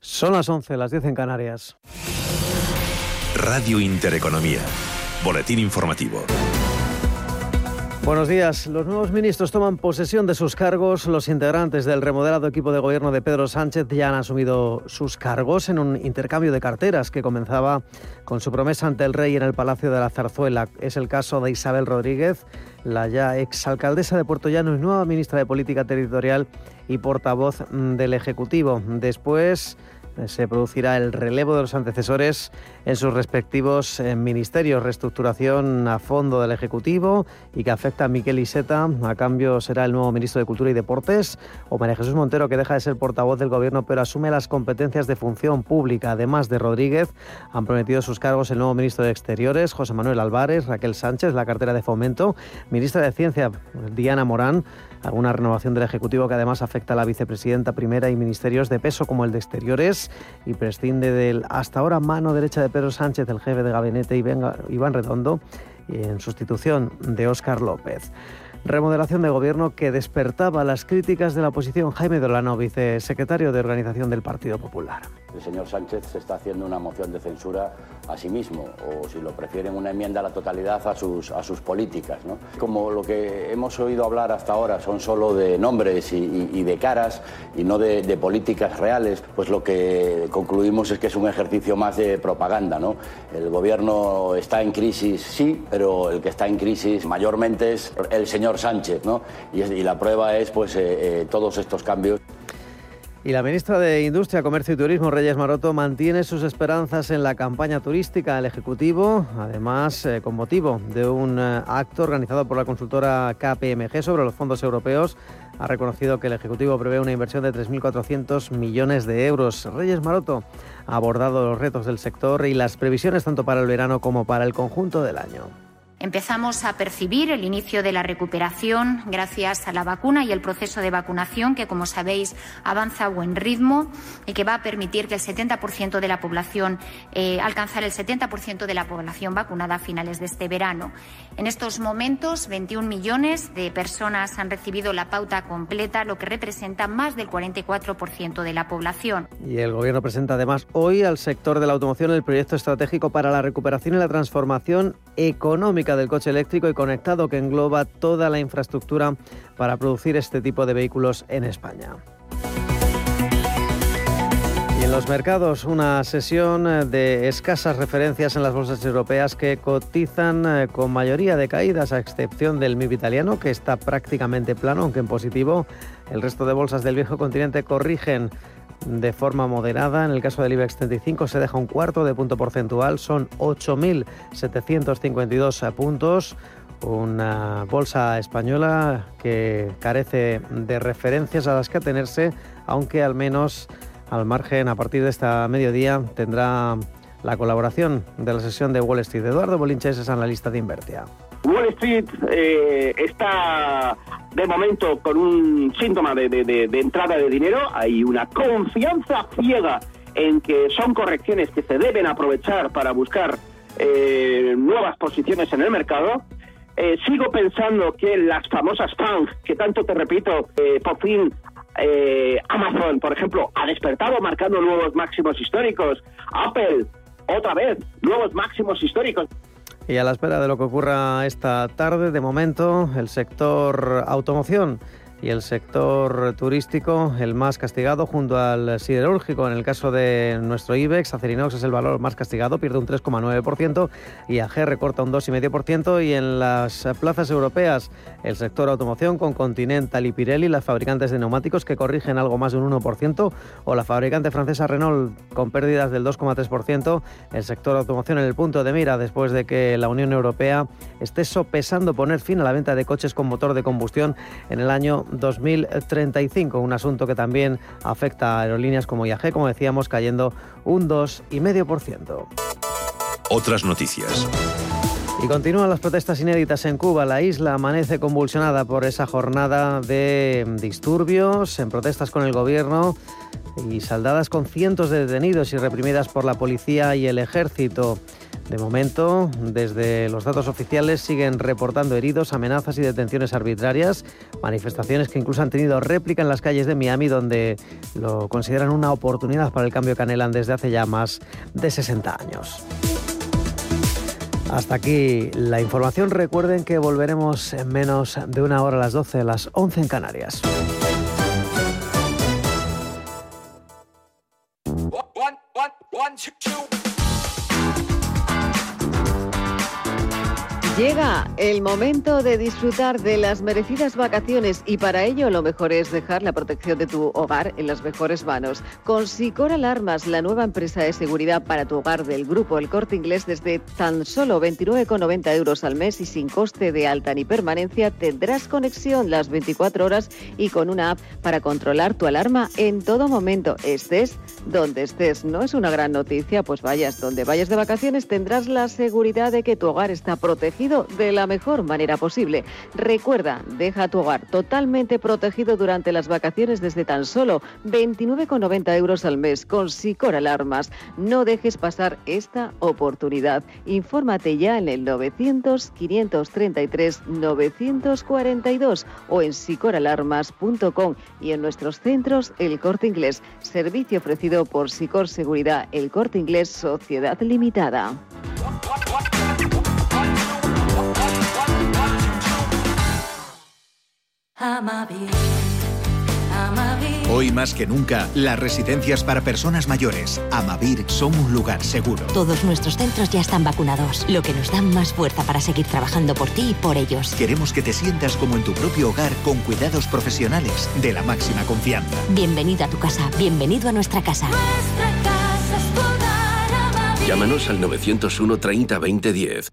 Son las 11, las 10 en Canarias. Radio Intereconomía. Boletín informativo. Buenos días. Los nuevos ministros toman posesión de sus cargos. Los integrantes del remodelado equipo de gobierno de Pedro Sánchez ya han asumido sus cargos en un intercambio de carteras que comenzaba con su promesa ante el rey en el Palacio de la Zarzuela. Es el caso de Isabel Rodríguez, la ya exalcaldesa de Puerto Llano y nueva ministra de Política Territorial y portavoz del Ejecutivo. Después se producirá el relevo de los antecesores en sus respectivos eh, ministerios. Reestructuración a fondo del Ejecutivo y que afecta a Miquel Iseta. A cambio será el nuevo ministro de Cultura y Deportes. O María Jesús Montero, que deja de ser portavoz del Gobierno, pero asume las competencias de función pública. Además de Rodríguez, han prometido sus cargos el nuevo ministro de Exteriores, José Manuel Álvarez, Raquel Sánchez, la cartera de Fomento, ministra de Ciencia, Diana Morán, alguna renovación del Ejecutivo que además afecta a la vicepresidenta primera y ministerios de peso como el de Exteriores y prescinde del hasta ahora mano derecha de Pedro Sánchez, el jefe de gabinete Iván Redondo, en sustitución de Óscar López. Remodelación de gobierno que despertaba las críticas de la oposición. Jaime Dolano, vicesecretario de Organización del Partido Popular. El señor Sánchez se está haciendo una moción de censura a sí mismo, o si lo prefieren, una enmienda a la totalidad a sus, a sus políticas. ¿no? Como lo que hemos oído hablar hasta ahora son solo de nombres y, de caras y no de, políticas reales, pues lo que concluimos es que es un ejercicio más de propaganda. ¿no? El gobierno está en crisis, sí, pero el que está en crisis mayormente es el señor Sánchez, ¿no? Y, la prueba es pues eh, eh, todos estos cambios. Y la ministra de Industria, Comercio y Turismo, Reyes Maroto, mantiene sus esperanzas en la campaña turística del Ejecutivo, además eh, con motivo de un acto organizado por la consultora KPMG sobre los fondos europeos. Ha reconocido que el Ejecutivo prevé una inversión de 3.400 millones de euros. Reyes Maroto ha abordado los retos del sector y las previsiones tanto para el verano como para el conjunto del año. Empezamos a percibir el inicio de la recuperación gracias a la vacuna y el proceso de vacunación que, como sabéis, avanza a buen ritmo y que va a permitir que el 70% de la población eh, alcanzar el 70% de la población vacunada a finales de este verano. En estos momentos, 21 millones de personas han recibido la pauta completa, lo que representa más del 44% de la población. Y el Gobierno presenta además hoy al sector de la automoción el proyecto estratégico para la recuperación y la transformación económica del coche eléctrico y conectado que engloba toda la infraestructura para producir este tipo de vehículos en España. Y en los mercados, una sesión de escasas referencias en las bolsas europeas que cotizan eh, con mayoría de caídas, a excepción del MIB italiano, que está prácticamente plano, aunque en positivo. El resto de bolsas del viejo continente corrigen de forma moderada. En el caso del IBEX 35 se deja un cuarto de punto porcentual, son 8.752 puntos. Una bolsa española que carece de referencias a las que atenerse, aunque al menos al margen a partir de esta mediodía tendrá la colaboración de la sesión de Wall Street. Eduardo Bolinches es analista de Invertia. Wall Street eh, está de momento con un síntoma de, entrada de dinero, hay una confianza ciega en que son correcciones que se deben aprovechar para buscar eh, nuevas posiciones en el mercado. Eh, sigo pensando que las famosas FANG, que tanto te repito, por fin Amazon, por ejemplo, ha despertado marcando nuevos máximos históricos. Apple, otra vez, nuevos máximos históricos. Y a la espera de lo que ocurra esta tarde, de momento, el sector automoción y el sector turístico el más castigado junto al siderúrgico. En el caso de nuestro IBEX, Acerinox es el valor más castigado, pierde un 3,9% y AG recorta un 2,5% y en las plazas europeas el sector automoción con Continental y Pirelli, las fabricantes de neumáticos que corrigen algo más de un 1% o la fabricante francesa Renault con pérdidas del 2,3%, el sector automoción en el punto de mira después de que la Unión Europea esté sopesando poner fin a la venta de coches con motor de combustión en el año 2035, un asunto que también afecta a aerolíneas como IAG, como decíamos, cayendo un 2,5%. Otras noticias. Y continúan las protestas inéditas en Cuba. La isla amanece convulsionada por esa jornada de disturbios, en protestas con el gobierno y saldadas con cientos de detenidos y reprimidas por la policía y el ejército. De momento, desde los datos oficiales siguen reportando heridos, amenazas y detenciones arbitrarias, manifestaciones que incluso han tenido réplica en las calles de Miami, donde lo consideran una oportunidad para el cambio canelán desde hace ya más de 60 años. Hasta aquí la información. Recuerden que volveremos en menos de una hora a las 12, a las 11 en Canarias. One, one, two, two. Llega el momento de disfrutar de las merecidas vacaciones y para ello lo mejor es dejar la protección de tu hogar en las mejores manos. Con Sicor Alarmas, la nueva empresa de seguridad para tu hogar del grupo El Corte Inglés desde tan solo 29,90 euros al mes y sin coste de alta ni permanencia tendrás conexión las 24 horas y con una app para controlar tu alarma en todo momento, estés donde estés. No es una gran noticia, pues vayas donde vayas de vacaciones tendrás la seguridad de que tu hogar está protegido de la mejor manera posible. Recuerda, deja tu hogar totalmente protegido durante las vacaciones desde tan solo 29,90 euros al mes con Sicor Alarmas. No dejes pasar esta oportunidad. Infórmate ya en el 900-533-942 o en sicoralarmas.com y en nuestros centros El Corte Inglés, servicio ofrecido por Sicor Seguridad El Corte Inglés Sociedad Limitada. Hoy más que nunca, las residencias para personas mayores, Amavir, son un lugar seguro. Todos nuestros centros ya están vacunados, lo que nos da más fuerza para seguir trabajando por ti y por ellos. Queremos que te sientas como en tu propio hogar con cuidados profesionales de la máxima confianza. Bienvenido a tu casa, bienvenido a nuestra casa. Nuestra casa es Llámanos al 901 30 20 10.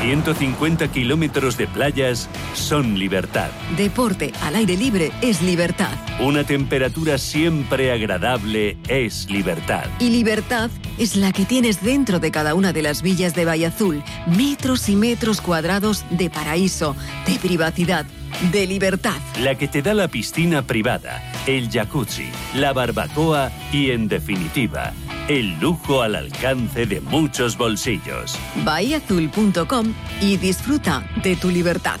150 kilómetros de playas son libertad. Deporte al aire libre es libertad. Una temperatura siempre agradable es libertad. Y libertad es la que tienes dentro de cada una de las villas de Valle Azul. Metros y metros cuadrados de paraíso, de privacidad, de libertad. La que te da la piscina privada, el jacuzzi, la barbacoa y, en definitiva, el lujo al alcance de muchos bolsillos. Bahiazul.com y disfruta de tu libertad.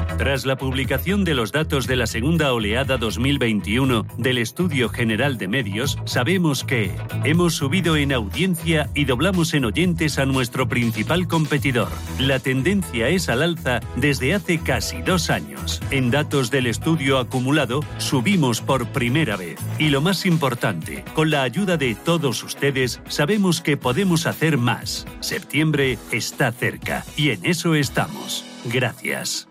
Tras la publicación de los datos de la segunda oleada 2021 del Estudio General de Medios, sabemos que hemos subido en audiencia y doblamos en oyentes a nuestro principal competidor. La tendencia es al alza desde hace casi dos años. En datos del estudio acumulado, subimos por primera vez. Y lo más importante, con la ayuda de todos ustedes, sabemos que podemos hacer más. Septiembre está cerca y en eso estamos. Gracias.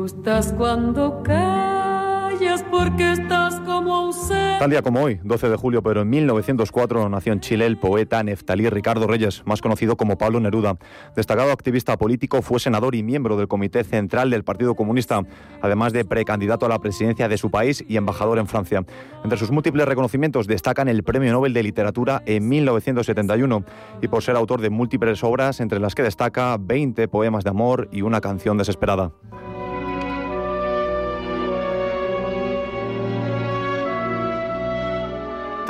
gustas cuando callas porque estás como ausente. Tal día como hoy, 12 de julio, pero en 1904 nació en Chile el poeta Neftalí Ricardo Reyes, más conocido como Pablo Neruda. Destacado activista político, fue senador y miembro del Comité Central del Partido Comunista, además de precandidato a la presidencia de su país y embajador en Francia. Entre sus múltiples reconocimientos destacan el Premio Nobel de Literatura en 1971 y por ser autor de múltiples obras, entre las que destaca 20 poemas de amor y una canción desesperada.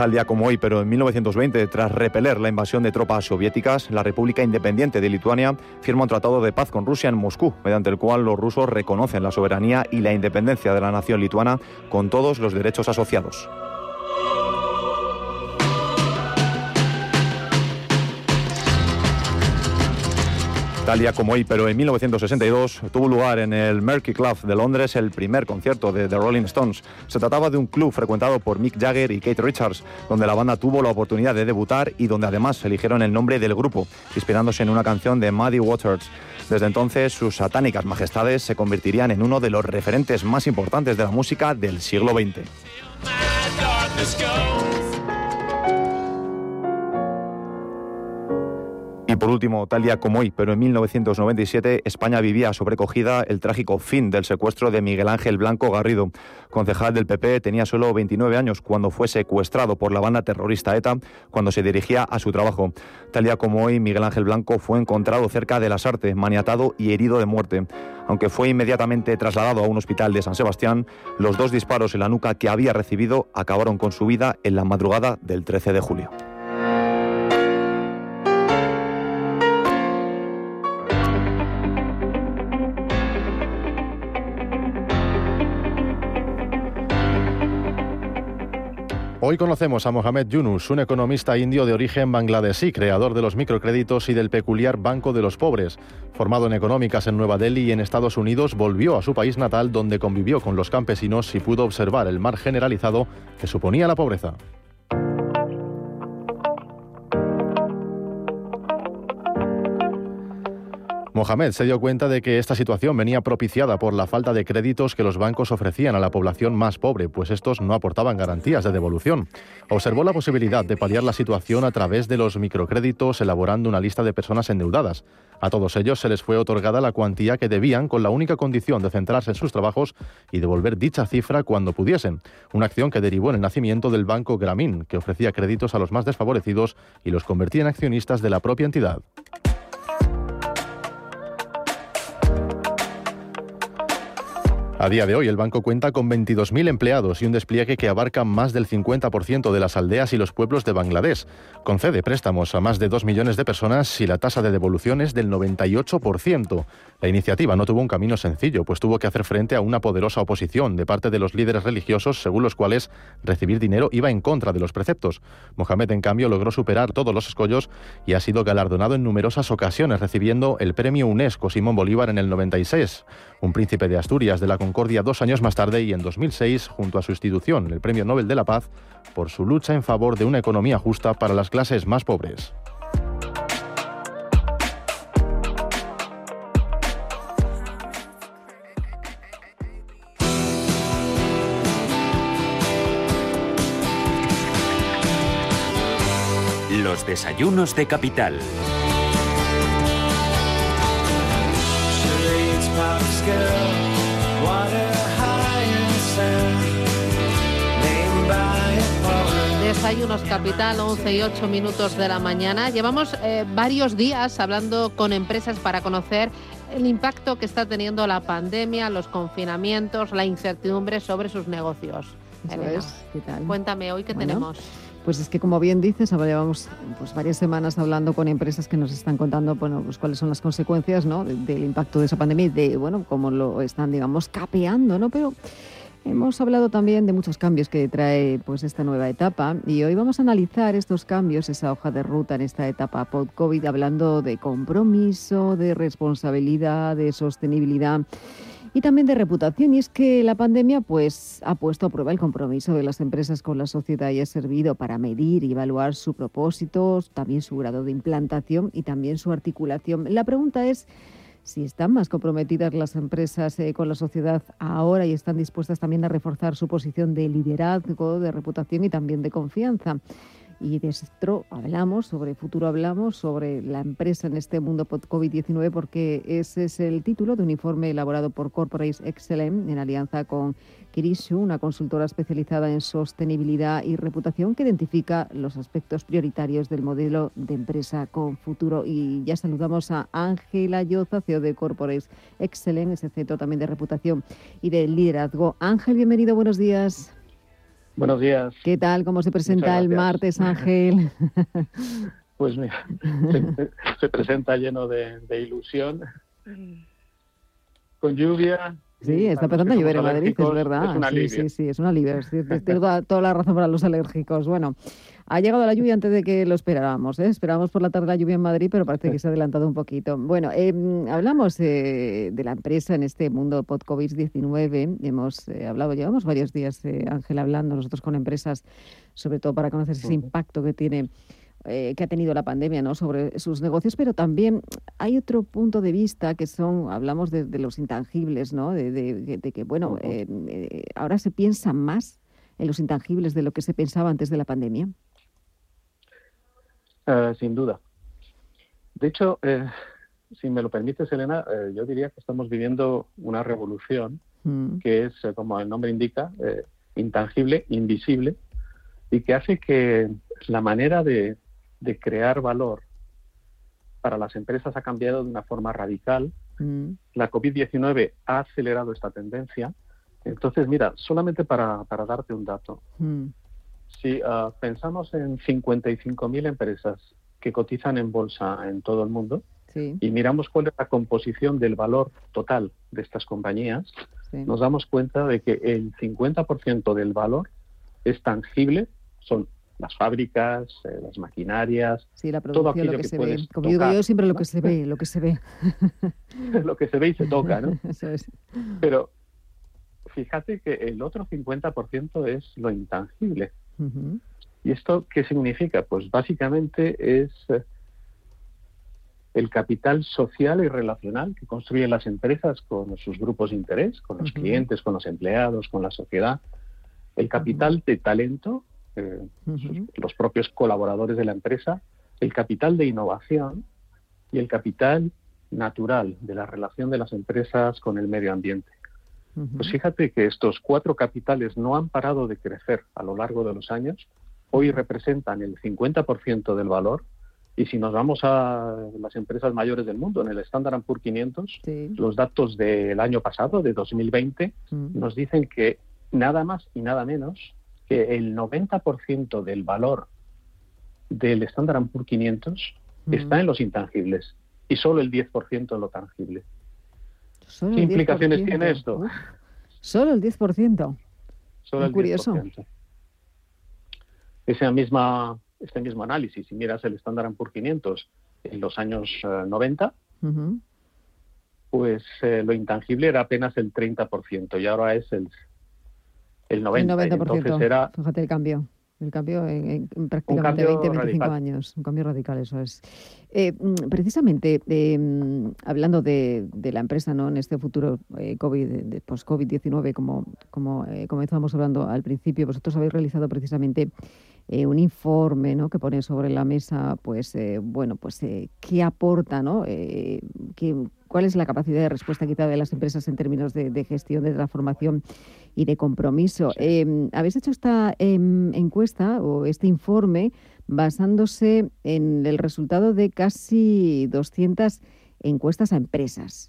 Tal día como hoy, pero en 1920, tras repeler la invasión de tropas soviéticas, la República Independiente de Lituania firma un tratado de paz con Rusia en Moscú, mediante el cual los rusos reconocen la soberanía y la independencia de la nación lituana con todos los derechos asociados. Tal como hoy, pero en 1962, tuvo lugar en el Mercury Club de Londres el primer concierto de The Rolling Stones. Se trataba de un club frecuentado por Mick Jagger y Kate Richards, donde la banda tuvo la oportunidad de debutar y donde además eligieron el nombre del grupo, inspirándose en una canción de Muddy Waters. Desde entonces, sus satánicas majestades se convertirían en uno de los referentes más importantes de la música del siglo XX. Y por último, tal día como hoy, pero en 1997, España vivía sobrecogida el trágico fin del secuestro de Miguel Ángel Blanco Garrido. Concejal del PP, tenía solo 29 años cuando fue secuestrado por la banda terrorista ETA cuando se dirigía a su trabajo. Tal día como hoy, Miguel Ángel Blanco fue encontrado cerca de las Artes, maniatado y herido de muerte. Aunque fue inmediatamente trasladado a un hospital de San Sebastián, los dos disparos en la nuca que había recibido acabaron con su vida en la madrugada del 13 de julio. Hoy conocemos a Mohamed Yunus, un economista indio de origen bangladesí, creador de los microcréditos y del peculiar Banco de los Pobres. Formado en económicas en Nueva Delhi y en Estados Unidos, volvió a su país natal donde convivió con los campesinos y pudo observar el mar generalizado que suponía la pobreza. Mohamed se dio cuenta de que esta situación venía propiciada por la falta de créditos que los bancos ofrecían a la población más pobre, pues estos no aportaban garantías de devolución. Observó la posibilidad de paliar la situación a través de los microcréditos, elaborando una lista de personas endeudadas. A todos ellos se les fue otorgada la cuantía que debían con la única condición de centrarse en sus trabajos y devolver dicha cifra cuando pudiesen. Una acción que derivó en el nacimiento del Banco Gramín, que ofrecía créditos a los más desfavorecidos y los convertía en accionistas de la propia entidad. A día de hoy, el banco cuenta con 22.000 empleados y un despliegue que abarca más del 50% de las aldeas y los pueblos de Bangladesh. Concede préstamos a más de 2 millones de personas y la tasa de devolución es del 98%. La iniciativa no tuvo un camino sencillo, pues tuvo que hacer frente a una poderosa oposición de parte de los líderes religiosos, según los cuales recibir dinero iba en contra de los preceptos. Mohamed, en cambio, logró superar todos los escollos y ha sido galardonado en numerosas ocasiones, recibiendo el premio UNESCO Simón Bolívar en el 96, un príncipe de Asturias de la Concordia dos años más tarde y en 2006 junto a su institución, el Premio Nobel de la Paz, por su lucha en favor de una economía justa para las clases más pobres. Los desayunos de capital. Desayunos Capital, 11 y 8 minutos de la mañana. Llevamos eh, varios días hablando con empresas para conocer el impacto que está teniendo la pandemia, los confinamientos, la incertidumbre sobre sus negocios. ¿Qué tal? Cuéntame hoy qué tenemos. Pues es que como bien dices, llevamos pues, varias semanas hablando con empresas que nos están contando bueno, pues, cuáles son las consecuencias ¿no? del impacto de esa pandemia y de bueno, cómo lo están, digamos, capeando, ¿no? Pero Hemos hablado también de muchos cambios que trae pues esta nueva etapa y hoy vamos a analizar estos cambios, esa hoja de ruta en esta etapa post-COVID, hablando de compromiso, de responsabilidad, de sostenibilidad y también de reputación. Y es que la pandemia pues, ha puesto a prueba el compromiso de las empresas con la sociedad y ha servido para medir y evaluar su propósito, también su grado de implantación y también su articulación. La pregunta es si están más comprometidas las empresas eh, con la sociedad ahora y están dispuestas también a reforzar su posición de liderazgo, de reputación y también de confianza. Y de esto hablamos, sobre futuro hablamos, sobre la empresa en este mundo post-COVID-19, porque ese es el título de un informe elaborado por Corporates Excellent en alianza con Kirishu, una consultora especializada en sostenibilidad y reputación que identifica los aspectos prioritarios del modelo de empresa con futuro. Y ya saludamos a Ángela Yoza, CEO de Corporates Excellent, ese centro también de reputación y de liderazgo. Ángel, bienvenido, buenos días. Buenos días. ¿Qué tal? ¿Cómo se presenta el martes, Ángel? Pues mira, se, presenta lleno de, ilusión, con lluvia, Sí, está empezando a llover en Madrid, es verdad. sí, sí, sí, es una alivio. Tengo toda, la razón para los alérgicos. Bueno, ha llegado la lluvia antes de que lo esperábamos. ¿eh? Esperábamos por la tarde la lluvia en Madrid, pero parece que se ha adelantado un poquito. Bueno, em, hablamos eh, de la empresa en este mundo post-COVID-19. Hemos eh, hablado, llevamos varios días, eh, Ángel, hablando nosotros con empresas, sobre todo para conocer ese impacto que tiene que ha tenido la pandemia ¿no? sobre sus negocios, pero también hay otro punto de vista que son, hablamos de, los intangibles, ¿no? de, que, bueno, ahora se piensa más en los intangibles de lo que se pensaba antes de la pandemia. Eh, sin duda. De hecho, eh, si me lo permites, Elena, eh, yo diría que estamos viviendo una revolución mm. que es, como el nombre indica, intangible, invisible, y que hace que la manera de, crear valor para las empresas ha cambiado de una forma radical. Mm. La COVID-19 ha acelerado esta tendencia. Entonces, mira, solamente para, darte un dato, mm. Si ah, pensamos en 55.000 empresas que cotizan en bolsa en todo el mundo y miramos cuál es la composición del valor total de estas compañías, nos damos cuenta de que el 50% del valor es tangible, son las fábricas, eh, las maquinarias, todo aquello que, se ve. Como digo yo, siempre lo que se ve, lo que se ve. lo que se ve y se toca, ¿no? Pero fíjate que el otro 50% es lo intangible. ¿Y esto qué significa? Pues básicamente es eh, el capital social y relacional que construyen las empresas con sus grupos de interés, con los clientes, con los empleados, con la sociedad, el capital de talento, eh, los propios colaboradores de la empresa, el capital de innovación y el capital natural de la relación de las empresas con el medio ambiente. Pues fíjate que estos cuatro capitales no han parado de crecer a lo largo de los años. Hoy representan el 50% del valor. Y si nos vamos a las empresas mayores del mundo, en el Standard Poor's 500, los datos del año pasado, de 2020, nos dicen que nada más y nada menos que el 90% del valor del Standard Poor's 500 está en los intangibles y solo el 10% en lo tangible. ¿Qué implicaciones tiene esto? Solo el 10%. Solo el curioso. 10%. Ese misma, este mismo análisis, si miras el Standard Poor's 500 en los años 90, eh, pues eh, lo intangible era apenas el 30% y ahora es el, el 90%. El 90%. Entonces era, Fíjate el cambio. El cambio en, prácticamente 20, 25 años, un cambio radical, eso es. Eh, mm, precisamente, em, hablando de, la empresa ¿no? en este futuro eh, COVID, post-COVID-19, como, como eh, comenzamos hablando al principio, vosotros habéis realizado precisamente un informe ¿no? que pone sobre la mesa, pues, bueno, pues, qué aporta, ¿no? Cuál es la capacidad de respuesta quizá de las empresas en términos de, gestión, de transformación y de compromiso. Em, habéis hecho esta em, encuesta o este informe basándose en el resultado de casi 200 encuestas a empresas.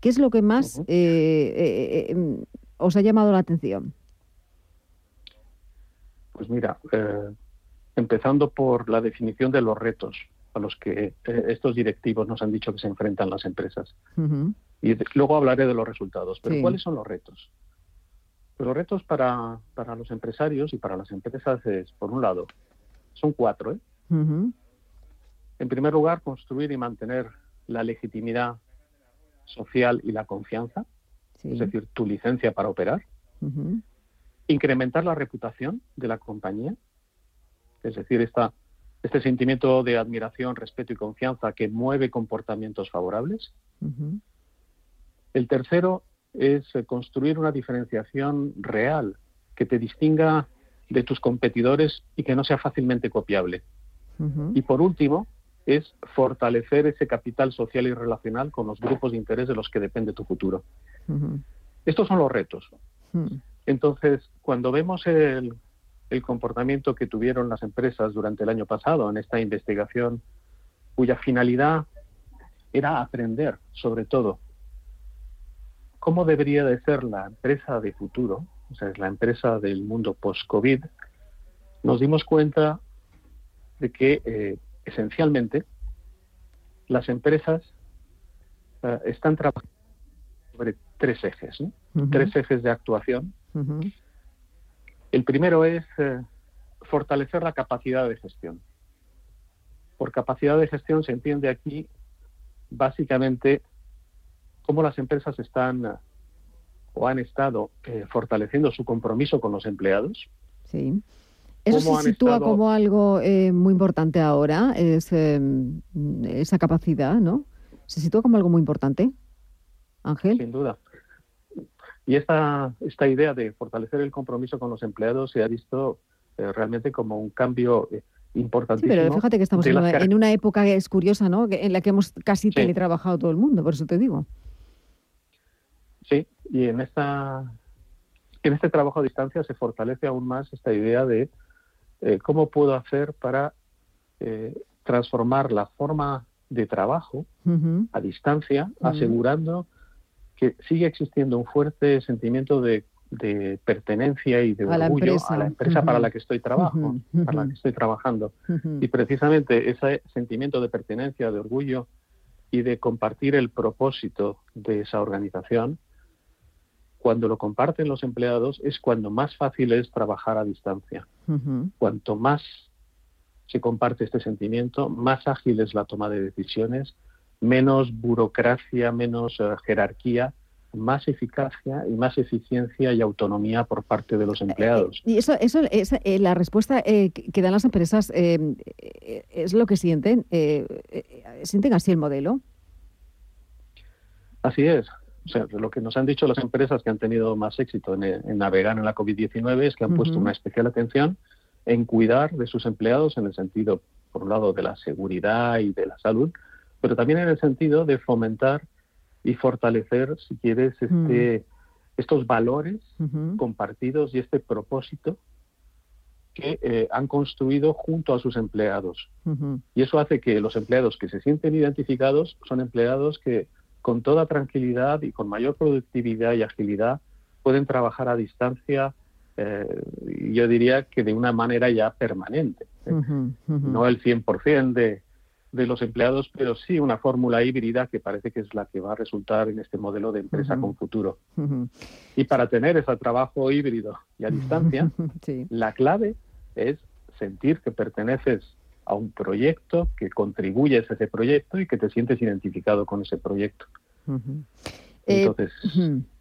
¿Qué es lo que más eh, eh, em, os ha llamado la atención? Pues mira, eh, empezando por la definición de los retos a los que eh, estos directivos nos han dicho que se enfrentan las empresas. Y luego hablaré de los resultados. Pero ¿cuáles son los retos? Pues los retos para, para, los empresarios y para las empresas es, por un lado, son cuatro. ¿eh? En primer lugar, construir y mantener la legitimidad social y la confianza, es decir, tu licencia para operar. Incrementar la reputación de la compañía, es decir, esta este sentimiento de admiración, respeto y confianza que mueve comportamientos favorables. El tercero es eh, construir una diferenciación real que te distinga de tus competidores y que no sea fácilmente copiable. Y por último, es fortalecer ese capital social y relacional con los grupos de interés de los que depende tu futuro. Estos son los retos. Entonces, cuando vemos el, el comportamiento que tuvieron las empresas durante el año pasado en esta investigación, cuya finalidad era aprender, sobre todo, cómo debería de ser la empresa de futuro, o sea, es la empresa del mundo post-COVID, nos dimos cuenta de que eh, esencialmente las empresas eh, están trabajando sobre tres ejes, tres ejes de actuación. El primero es eh, fortalecer la capacidad de gestión. Por capacidad de gestión se entiende aquí básicamente cómo las empresas están o han estado fortaleciendo su compromiso con los empleados. Sí. Eso se sitúa como algo eh, muy importante ahora, es, em, esa capacidad, ¿no? ¿Se sitúa como algo muy importante, Ángel? Sin duda. Y esta, esta idea de fortalecer el compromiso con los empleados se ha visto eh, realmente como un cambio eh, importantísimo. Sí, pero fíjate que estamos en, una época que es curiosa, ¿no? En la que hemos casi teletrabajado todo el mundo, por eso te digo. Sí, y en esta en este trabajo a distancia se fortalece aún más esta idea de eh, cómo puedo hacer para eh, transformar la forma de trabajo a distancia, asegurando que sigue existiendo un fuerte sentimiento de, pertenencia y de orgullo a la empresa para la que estoy trabajo, para la que estoy trabajando. Y precisamente ese sentimiento de pertenencia, de orgullo y de compartir el propósito de esa organización, cuando lo comparten los empleados es cuando más fácil es trabajar a distancia. Cuanto más se comparte este sentimiento, más ágil es la toma de decisiones, menos burocracia, menos eh, jerarquía, más eficacia y más eficiencia y autonomía por parte de los eh, empleados. y eso, eso es la respuesta que dan las empresas es lo que sienten. ¿Sienten así el modelo? Así es. O sea, lo que nos han dicho las empresas que han tenido más éxito en, navegar en la COVID-19 es que han puesto una especial atención en cuidar de sus empleados en el sentido, por un lado, de la seguridad y de la salud, pero también en el sentido de fomentar y fortalecer, si quieres, este, estos valores compartidos y este propósito que eh, han construido junto a sus empleados. Y eso hace que los empleados que se sienten identificados son empleados que con toda tranquilidad y con mayor productividad y agilidad pueden trabajar a distancia, eh, yo diría que de una manera ya permanente. No el 100% de, de los empleados, pero sí una fórmula híbrida que parece que es la que va a resultar en este modelo de empresa con futuro. Y para tener ese trabajo híbrido y a distancia, la clave es sentir que perteneces a un proyecto, que contribuyes a ese proyecto y que te sientes identificado con ese proyecto. Eh,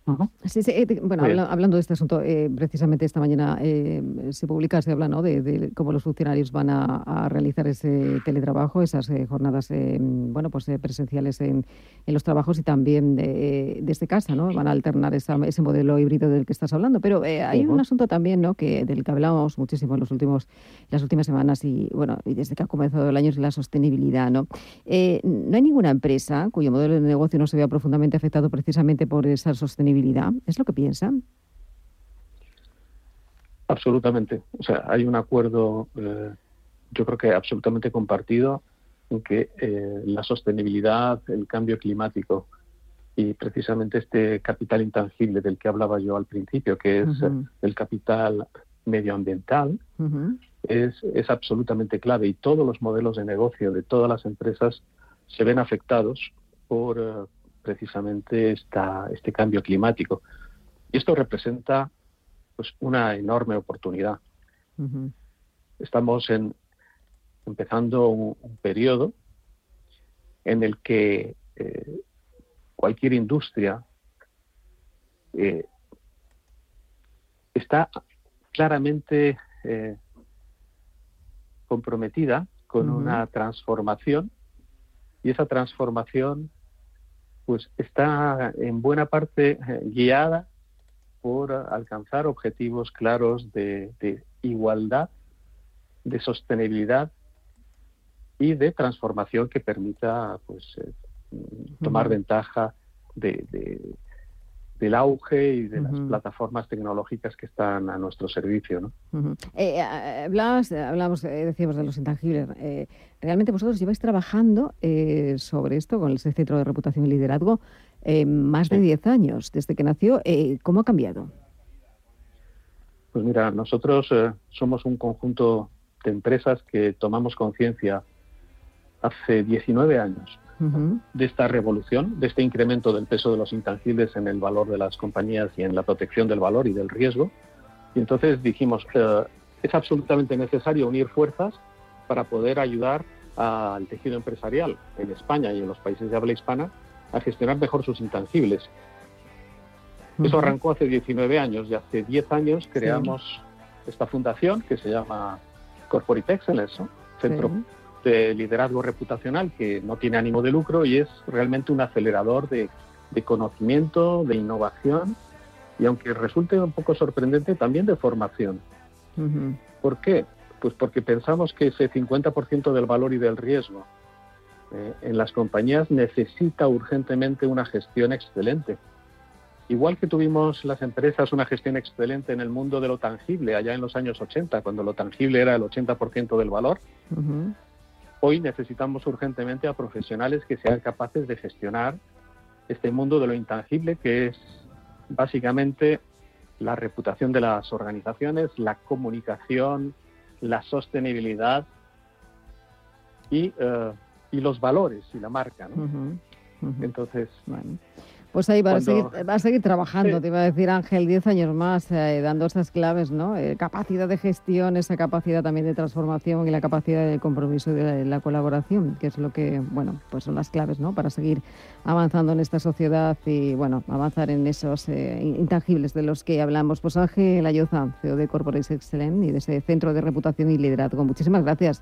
Entonces, Sí, sí, eh, bueno, hablando de este asunto, eh, precisamente esta mañana eh, se publica, se habla ¿no? de, cómo los funcionarios van a, realizar ese teletrabajo, esas jornadas bueno, pues, presenciales en, los trabajos y también desde casa, ¿no? Van a alternar ese modelo híbrido del que estás hablando. Pero hay un asunto también ¿no? que, del que hablamos muchísimo en los últimos, las últimas semanas y, bueno, y desde que ha comenzado el año es la sostenibilidad. ¿no? no hay ninguna empresa cuyo modelo de negocio no se vea profundamente afectado precisamente por esa sostenibilidad ¿Es lo que piensan? Absolutamente. O sea, hay un acuerdo, eh, yo creo que absolutamente compartido, en que eh, la sostenibilidad, el cambio climático y precisamente este capital intangible del que hablaba yo al principio, que es el capital medioambiental, es, es absolutamente clave y todos los modelos de negocio de todas las empresas se ven afectados por, eh, precisamente esta, este cambio climático. Y esto representa pues, una enorme oportunidad. Estamos en, empezando un, periodo en el que eh, cualquier industria eh, está claramente eh, comprometida con una transformación y esa transformación pues está en buena parte eh, guiada por alcanzar objetivos claros de, igualdad, de sostenibilidad y de transformación que permita pues eh, tomar ventaja de, del auge y de las plataformas tecnológicas que están a nuestro servicio. ¿no? Eh, eh, hablamos, eh, decíamos, de los intangibles. realmente vosotros lleváis trabajando sobre esto con el Centro de Reputación y Liderazgo más de 10 años, desde que nació. ¿Cómo ha cambiado? Pues mira, nosotros somos un conjunto de empresas que tomamos conciencia hace 19 años de esta revolución, de este incremento del peso de los intangibles en el valor de las compañías y en la protección del valor y del riesgo. Y entonces dijimos, eh, es absolutamente necesario unir fuerzas para poder ayudar al tejido empresarial en España y en los países de habla hispana a gestionar mejor sus intangibles. Eso arrancó hace 19 años y hace 10 años creamos esta fundación que se llama Corporate Excellence, Centro de liderazgo reputacional que no tiene ánimo de lucro y es realmente un acelerador de, conocimiento, de innovación y aunque resulte un poco sorprendente, también de formación. ¿Por qué? Pues porque pensamos que ese 50% del valor y del riesgo eh, en las compañías necesita urgentemente una gestión excelente. Igual que tuvimos las empresas una gestión excelente en el mundo de lo tangible allá en los años 80, cuando lo tangible era el 80% del valor, Hoy necesitamos urgentemente a profesionales que sean capaces de gestionar este mundo de lo intangible, que es básicamente la reputación de las organizaciones, la comunicación, la sostenibilidad y, eh, los valores y la marca. Entonces, pues ahí va, a seguir, va a seguir trabajando, te iba a decir Ángel, 10 años más eh, dando esas claves, ¿no? Eh, capacidad de gestión, esa capacidad también de transformación y la capacidad de compromiso de la, colaboración, que es lo que, bueno, pues son las claves, ¿no? Para seguir avanzando en esta sociedad y, bueno, avanzar en esos eh, intangibles de los que hablamos. Pues Ángel Ayoza, CEO de Corporate Excellence y de ese Centro de Reputación y Liderazgo. Muchísimas gracias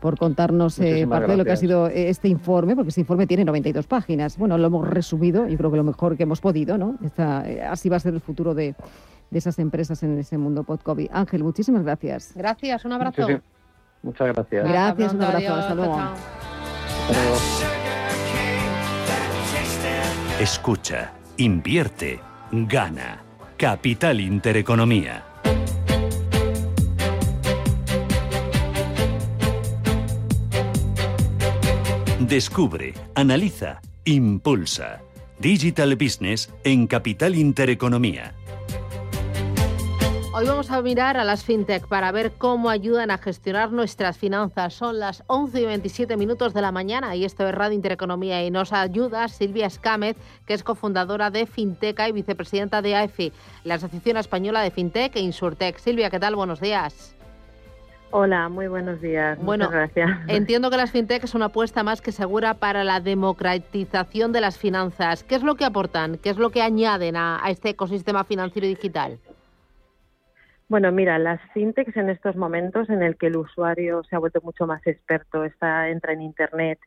por contarnos eh, parte de lo que ha sido eh, este informe, porque este informe tiene 92 páginas. Bueno, lo hemos resumido, yo creo que lo mejor que hemos podido, ¿no? Eh, así va a ser el futuro de, esas empresas en ese mundo post-COVID. Ángel, muchísimas gracias. Gracias, un abrazo. Muchas, gracias. Gracias, un abrazo, hasta luego. Escucha, invierte, gana. Capital Intereconomía. Descubre, analiza, impulsa. Digital Business en Capital Intereconomía. Hoy vamos a mirar a las fintech para ver cómo ayudan a gestionar nuestras finanzas. Son las 11 y 27 minutos de la mañana y esto es Radio Intereconomía y nos ayuda Silvia Escámez, que es cofundadora de Finteca y vicepresidenta de AEFI, la Asociación Española de Fintech e Insurtech. Silvia, ¿qué tal? Buenos días. Hola, muy buenos días. Bueno, Muchas gracias. Entiendo que las fintech es una apuesta más que segura para la democratización de las finanzas. ¿Qué es lo que aportan? ¿Qué es lo que añaden a, este ecosistema financiero y digital? Bueno, mira, las fintechs en estos momentos en el que el usuario se ha vuelto mucho más experto, está entra en internet,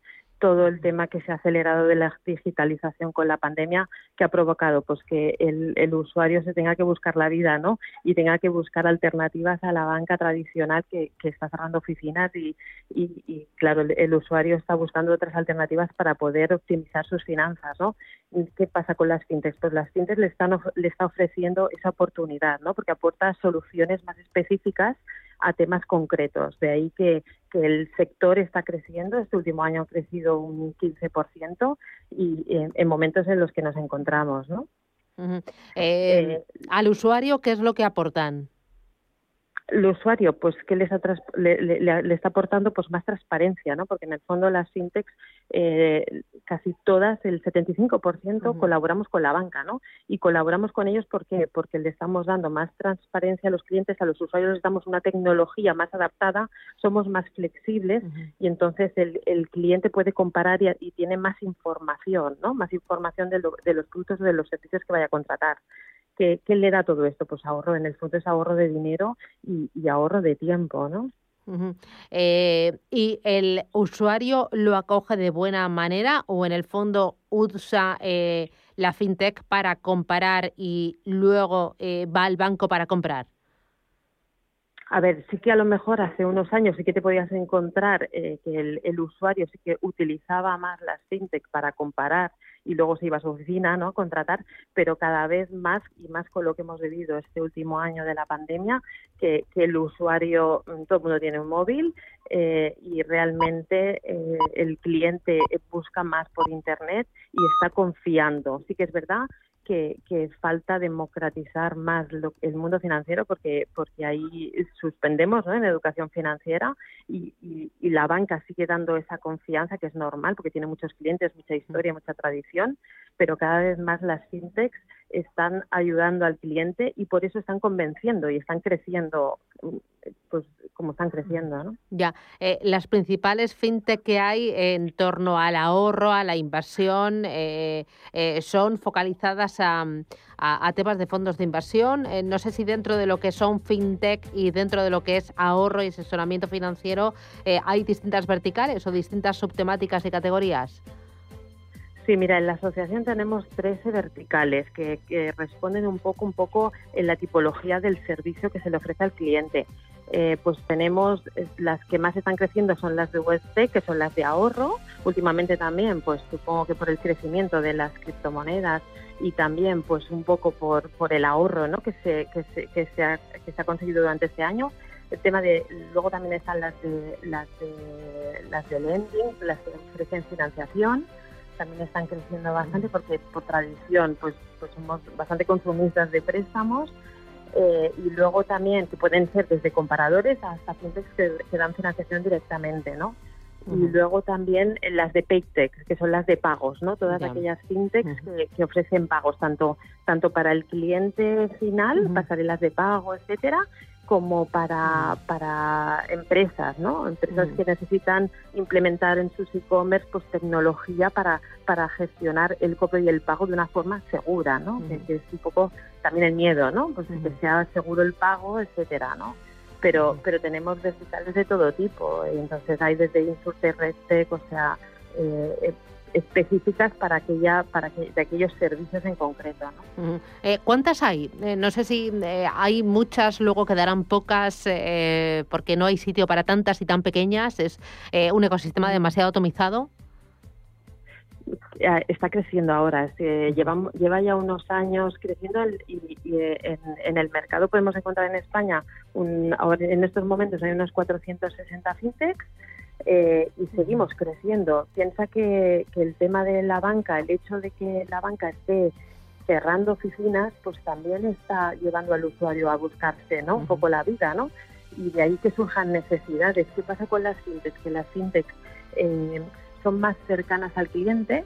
todo el tema que se ha acelerado de la digitalización con la pandemia que ha provocado pues que el, usuario se tenga que buscar la vida no y tenga que buscar alternativas a la banca tradicional que, está cerrando oficinas y, claro el, usuario está buscando otras alternativas para poder optimizar sus finanzas no qué pasa con las fintechs pues las fintechs le están le está ofreciendo esa oportunidad no porque aporta soluciones más específicas a temas concretos. De ahí que, el sector está creciendo. Este último año ha crecido un 15% y en, momentos en los que nos encontramos. ¿no? Eh, eh, al usuario, ¿qué es lo que aportan? El usuario, pues que les le, está aportando pues más transparencia, ¿no? Porque en el fondo las fintechs eh, casi todas, el 75% colaboramos con la banca, ¿no? Y colaboramos con ellos porque porque le estamos dando más transparencia a los clientes, a los usuarios les damos una tecnología más adaptada, somos más flexibles y entonces el, el, cliente puede comparar y, tiene más información, ¿no? Más información de, de los productos o de los servicios que vaya a contratar. ¿Qué, le da todo esto? Pues ahorro, en el fondo es ahorro de dinero y, ahorro de tiempo, ¿no? Eh, ¿Y el usuario lo acoge de buena manera o en el fondo usa eh, la fintech para comparar y luego eh, va al banco para comprar? A ver, sí que a lo mejor hace unos años sí que te podías encontrar que el, el, usuario sí que utilizaba más las fintech para comparar y luego se iba a su oficina ¿no? a contratar, pero cada vez más y más con lo que hemos vivido este último año de la pandemia, que, el usuario, mm, todo el mundo tiene un móvil eh, y realmente eh, el cliente busca más por Internet y está confiando. Sí que es verdad que, falta democratizar más el mundo financiero porque porque ahí suspendemos en educación financiera y, la banca sigue dando esa confianza que es normal porque tiene muchos clientes, mucha historia, mucha tradición, pero cada vez más las fintechs están ayudando al cliente y por eso están convenciendo y están creciendo, pues como están creciendo, ¿no? Ya, eh, las principales fintech que hay en torno al ahorro, a la inversión, eh, eh, son focalizadas a, temas de fondos de inversión. no sé si dentro de lo que son fintech y dentro de lo que es ahorro y asesoramiento financiero hay distintas verticales o distintas subtemáticas y categorías. Sí, mira, en la asociación tenemos 13 verticales que, responden un poco, un poco en la tipología del servicio que se le ofrece al cliente. Eh, pues tenemos las que más están creciendo son las de UST, que son las de ahorro. Últimamente también, pues supongo que por el crecimiento de las criptomonedas y también, pues un poco por, por el ahorro, ¿no? Que se, que se, que se, ha, que se ha conseguido durante este año. El tema de luego también están las de las de las de lending, las que ofrecen financiación también están creciendo bastante porque por tradición pues, pues somos bastante consumistas de préstamos eh, y luego también que pueden ser desde comparadores hasta clientes que, dan financiación directamente, ¿no? Y luego también las de Paytech, que son las de pagos, ¿no? Todas aquellas fintechs que, ofrecen pagos, tanto, tanto para el cliente final, pasarelas de pago, etcétera, como para, para empresas, ¿no? Empresas que necesitan implementar en sus e-commerce pues tecnología para, para gestionar el cobro y el pago de una forma segura, ¿no? que, es un poco también el miedo, ¿no? Pues que sea seguro el pago, etcétera, ¿no? Pero, pero tenemos verticales de todo tipo, entonces hay desde Insurtech, o sea, eh, específicas para aquella para que, de aquellos servicios en concreto. ¿no? Eh, ¿Cuántas hay? Eh, no sé si eh, hay muchas, luego quedarán pocas porque no hay sitio para tantas y tan pequeñas. Es un ecosistema demasiado atomizado. Está creciendo ahora, lleva, lleva ya unos años creciendo y, en, el mercado podemos encontrar en España, un, ahora en estos momentos hay unos 460 fintechs, eh, y seguimos creciendo. Piensa que, el tema de la banca, el hecho de que la banca esté cerrando oficinas, pues también está llevando al usuario a buscarse ¿no? un poco la vida, ¿no? Y de ahí que surjan necesidades. ¿Qué pasa con las fintechs? Que las fintechs eh, son más cercanas al cliente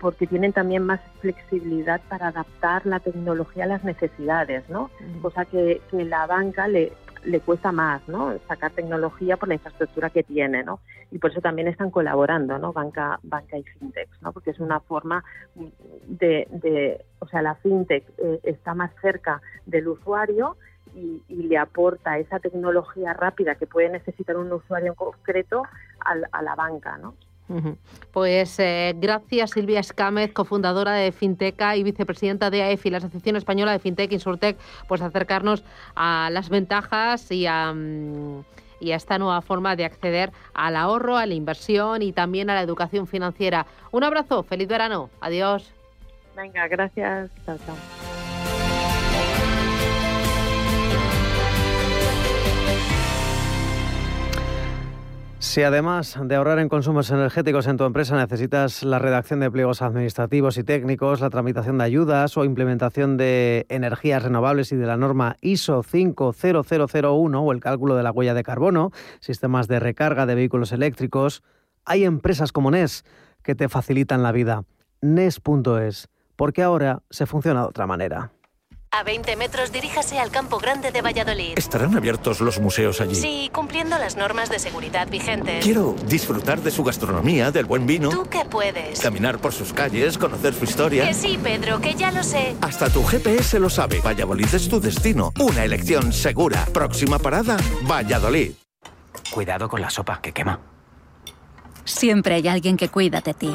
porque tienen también más flexibilidad para adaptar la tecnología a las necesidades, ¿no? Cosa que, que la banca le, le cuesta más, ¿no? Sacar tecnología por la infraestructura que tiene, ¿no? Y por eso también están colaborando, ¿no? Banca, banca y fintech, ¿no? Porque es una forma de, de o sea, la fintech eh, está más cerca del usuario y, le aporta esa tecnología rápida que puede necesitar un usuario en concreto a la banca, ¿no? Pues eh, gracias Silvia Escámez, cofundadora de Finteca y vicepresidenta de AEFI, la Asociación Española de Fintech Insurtech, pues acercarnos a las ventajas y a, mm, y a esta nueva forma de acceder al ahorro, a la inversión y también a la educación financiera. Un abrazo, feliz verano, adiós. Venga, gracias. Chao, chao. Si además de ahorrar en consumos energéticos en tu empresa necesitas la redacción de pliegos administrativos y técnicos, la tramitación de ayudas o implementación de energías renovables y de la norma ISO 50001 o el cálculo de la huella de carbono, sistemas de recarga de vehículos eléctricos, hay empresas como NES que te facilitan la vida. NES.es, porque ahora se funciona de otra manera. A 20 metros diríjase al Campo Grande de Valladolid. ¿Estarán abiertos los museos allí? Sí, cumpliendo las normas de seguridad vigentes. Quiero disfrutar de su gastronomía, del buen vino. ¿Tú qué puedes? Caminar por sus calles, conocer su historia. Que sí, Pedro, que ya lo sé. Hasta tu GPS lo sabe. Valladolid es tu destino. Una elección segura. Próxima parada, Valladolid. Cuidado con la sopa, que quema. Siempre hay alguien que cuida de ti.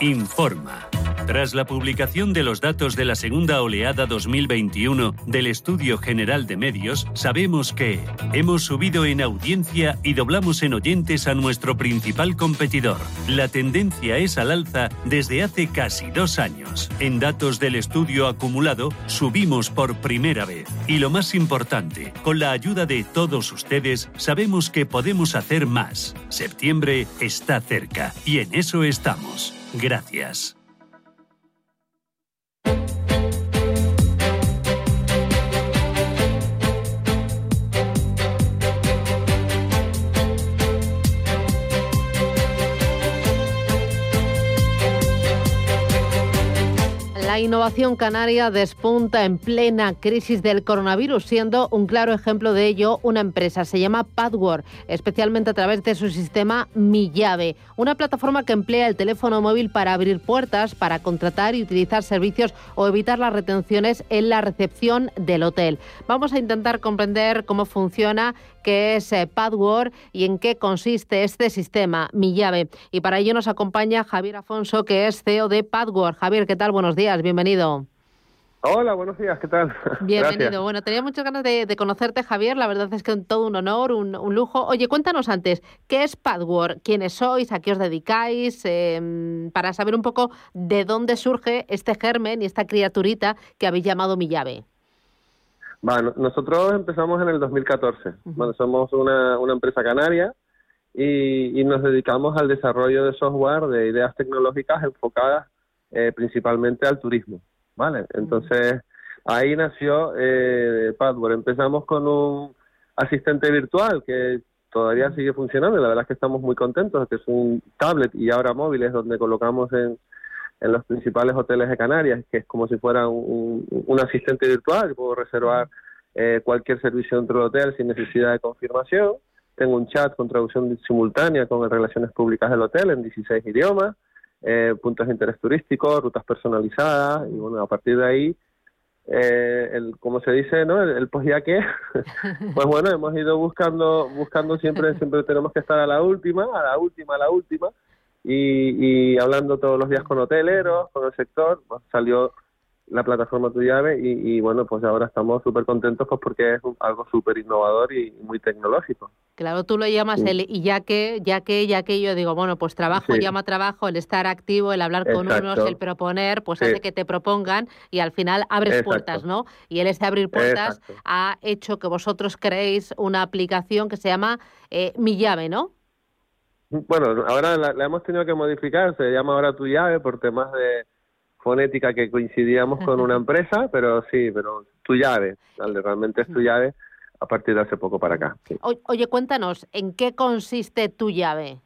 informa. Tras la publicación de los datos de la segunda oleada 2021 del Estudio General de Medios, sabemos que hemos subido en audiencia y doblamos en oyentes a nuestro principal competidor. La tendencia es al alza desde hace casi dos años. En datos del estudio acumulado, subimos por primera vez. Y lo más importante, con la ayuda de todos ustedes, sabemos que podemos hacer más. Septiembre está cerca y en eso estamos. Gracias. La innovación canaria despunta en plena crisis del coronavirus, siendo un claro ejemplo de ello una empresa. Se llama Padword, especialmente a través de su sistema Mi Llave, una plataforma que emplea el teléfono móvil para abrir puertas, para contratar y utilizar servicios o evitar las retenciones en la recepción del hotel. Vamos a intentar comprender cómo funciona qué es eh, Padword y en qué consiste este sistema, Mi Llave. Y para ello nos acompaña Javier Afonso, que es CEO de Padword. Javier, ¿qué tal? Buenos días, bienvenido. Hola, buenos días, ¿qué tal? Bienvenido. Bueno, tenía muchas ganas de, conocerte, Javier. La verdad es que es todo un honor, un, lujo. Oye, cuéntanos antes, ¿qué es Padword? ¿Quiénes sois? ¿A qué os dedicáis? Em, para saber un poco de dónde surge este germen y esta criaturita que habéis llamado mi llave. Bueno, nosotros empezamos en el 2014. Bueno, somos una, una empresa canaria y, nos dedicamos al desarrollo de software, de ideas tecnológicas enfocadas eh, principalmente al turismo. ¿vale? Entonces, ahí nació eh, Padware. Empezamos con un asistente virtual que todavía sigue funcionando la verdad es que estamos muy contentos, que es un tablet y ahora móviles donde colocamos en, en los principales hoteles de Canarias, que es como si fuera un, asistente virtual, puedo reservar eh, cualquier servicio dentro del hotel sin necesidad de confirmación. Tengo un chat con traducción simultánea con relaciones públicas del hotel en 16 idiomas, eh, puntos de interés turístico, rutas personalizadas, y bueno, a partir de ahí, eh, el, como se dice, ¿no? El, el pues ya que, pues bueno, hemos ido buscando, buscando siempre, siempre tenemos que estar a la última, a la última, a la última, y, hablando todos los días con hoteleros, con el sector, pues salió la plataforma Tu Llave y, bueno, pues ahora estamos súper contentos pues porque es algo súper innovador y muy tecnológico. Claro, tú lo llamas el y ya que, ya que, ya que yo digo, bueno, pues trabajo llama trabajo, el estar activo, el hablar con unos, el proponer, pues hace que te propongan y al final abres puertas, ¿no? Y el este abrir puertas ha hecho que vosotros creéis una aplicación que se llama eh, Mi Llave, ¿no? Bueno, ahora la, hemos tenido que modificar, se llama ahora tu llave por temas de fonética que coincidíamos con una empresa, pero sí, pero tu llave, realmente es tu llave a partir de hace poco para acá. Oye, cuéntanos, ¿en qué consiste tu llave?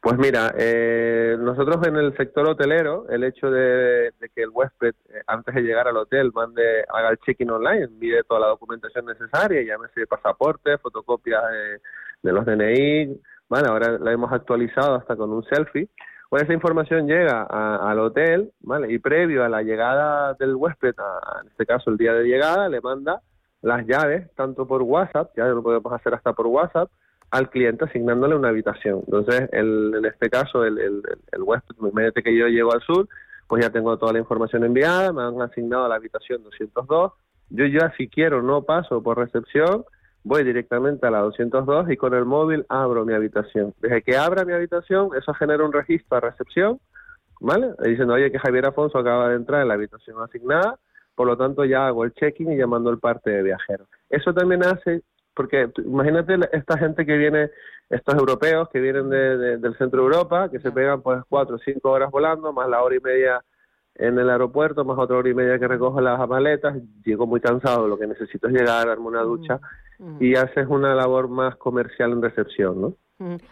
Pues mira, eh, nosotros en el sector hotelero, el hecho de, que el huésped, eh, antes de llegar al hotel, mande, haga el check-in online, envíe toda la documentación necesaria, llámese pasaporte, fotocopias de, de los DNI, bueno, ahora la hemos actualizado hasta con un selfie. Pues esa información llega al hotel, ¿vale? Y previo a la llegada del huésped, en este caso el día de llegada, le manda las llaves, tanto por WhatsApp, ya lo podemos hacer hasta por WhatsApp, al cliente asignándole una habitación. Entonces, en este caso, el, el, el huésped, imagínate que yo llego al sur, pues ya tengo toda la información enviada, me han asignado la habitación 202, yo ya si quiero no paso por recepción, voy directamente a la 202 y con el móvil abro mi habitación. Desde que abra mi habitación, eso genera un registro a recepción, ¿vale? Diciendo, oye, que Javier Afonso acaba de entrar en la habitación asignada, por lo tanto ya hago el check-in y llamando el parte de viajero. Eso también hace porque imagínate esta gente que viene, estos europeos que vienen de, del centro de Europa, que se pegan pues cuatro o cinco horas volando, más la hora y media en el aeropuerto, más otra hora y media que recojo las maletas, llego muy cansado, lo que necesito es llegar, darme una ducha y haces una labor más comercial en recepción, ¿no?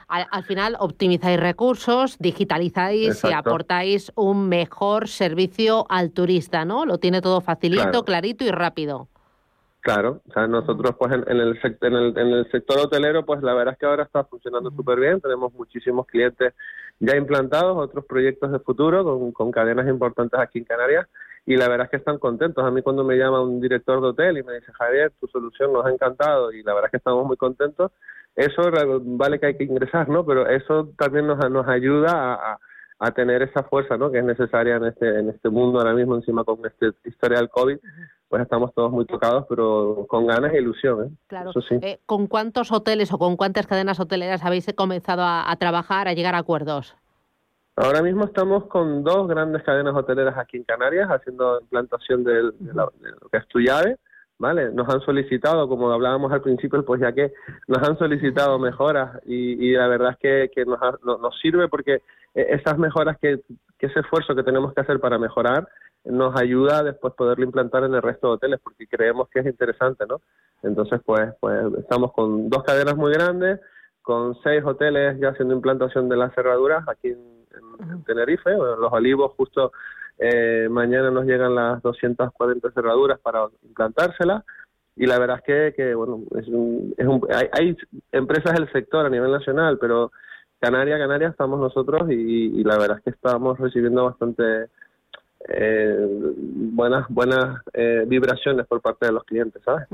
Al, final optimizáis recursos, digitalizáis y aportáis un mejor servicio al turista, ¿no? Lo tiene todo facilito, clarito y rápido. Claro, o sea, nosotros pues en, el, en, el, en el sector hotelero pues la verdad es que ahora está funcionando súper bien, tenemos muchísimos clientes ya implantados, otros proyectos de futuro con, con cadenas importantes aquí en Canarias y la verdad es que están contentos. A mí cuando me llama un director de hotel y me dice, Javier, tu solución nos ha encantado y la verdad es que estamos muy contentos, eso vale que hay que ingresar, ¿no? Pero eso también nos, nos ayuda a, a, tener esa fuerza, ¿no? Que es necesaria en este, en este mundo ahora mismo, encima con esta historia del COVID, pues estamos todos muy tocados, pero con ganas e ilusión, ¿eh? Claro. Eso sí. Eh, ¿Con cuántos hoteles o con cuántas cadenas hoteleras habéis comenzado a, trabajar, a llegar a acuerdos? Ahora mismo estamos con dos grandes cadenas hoteleras aquí en Canarias haciendo implantación de, lo que es tu llave ¿vale? Nos han solicitado, como hablábamos al principio, pues ya que nos han solicitado mejoras y, la verdad es que, nos, nos sirve porque eh, esas mejoras, que, que ese esfuerzo que tenemos que hacer para mejorar, nos ayuda a después poderlo implantar en el resto de hoteles porque creemos que es interesante, ¿no? Entonces, pues, pues estamos con dos cadenas muy grandes, con seis hoteles ya haciendo implantación de las cerraduras aquí en, Tenerife, Los Olivos justo eh, mañana nos llegan las 240 cerraduras para implantárselas y la verdad es que, que bueno, es es un, hay, empresas del sector a nivel nacional, pero Canaria, Canaria estamos nosotros y, la verdad es que estamos recibiendo bastante eh, buenas buenas eh, vibraciones por parte de los clientes, ¿sabes?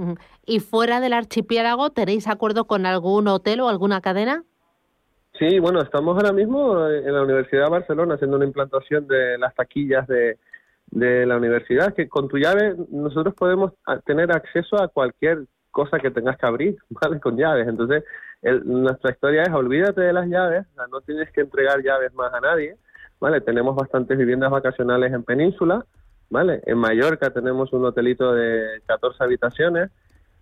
¿Y fuera del archipiélago tenéis acuerdo con algún hotel o alguna cadena? Sí, bueno, estamos ahora mismo en la Universidad de Barcelona haciendo una implantación de las taquillas de, la universidad, que con tu llave nosotros podemos tener acceso a cualquier cosa que tengas que abrir, ¿vale? Con llaves. Entonces, nuestra historia es, olvídate de las llaves, no tienes que entregar llaves más a nadie, ¿vale? Tenemos bastantes viviendas vacacionales en Península, ¿vale? En Mallorca tenemos un hotelito de 14 habitaciones,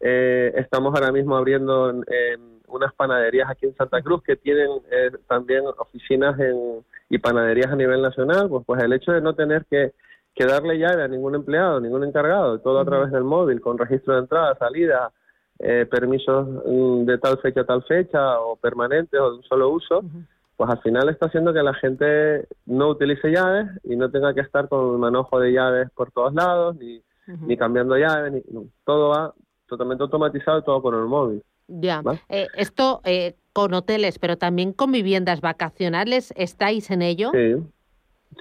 eh, estamos ahora mismo abriendo en unas panaderías aquí en Santa Cruz que tienen eh, también oficinas en, y panaderías a nivel nacional, pues, pues el hecho de no tener que, que darle llave a ningún empleado, ningún encargado, todo a través del móvil, con registro de entrada, salida, eh, permisos mm, de tal fecha a tal fecha, o permanentes o de un solo uso, pues al final está haciendo que la gente no utilice llaves y no tenga que estar con el manojo de llaves por todos lados, ni, ni cambiando llaves, ni, todo va totalmente automatizado y todo con el móvil. Ya. Eh, esto eh, con hoteles, pero también con viviendas vacacionales, ¿estáis en ello? Sí.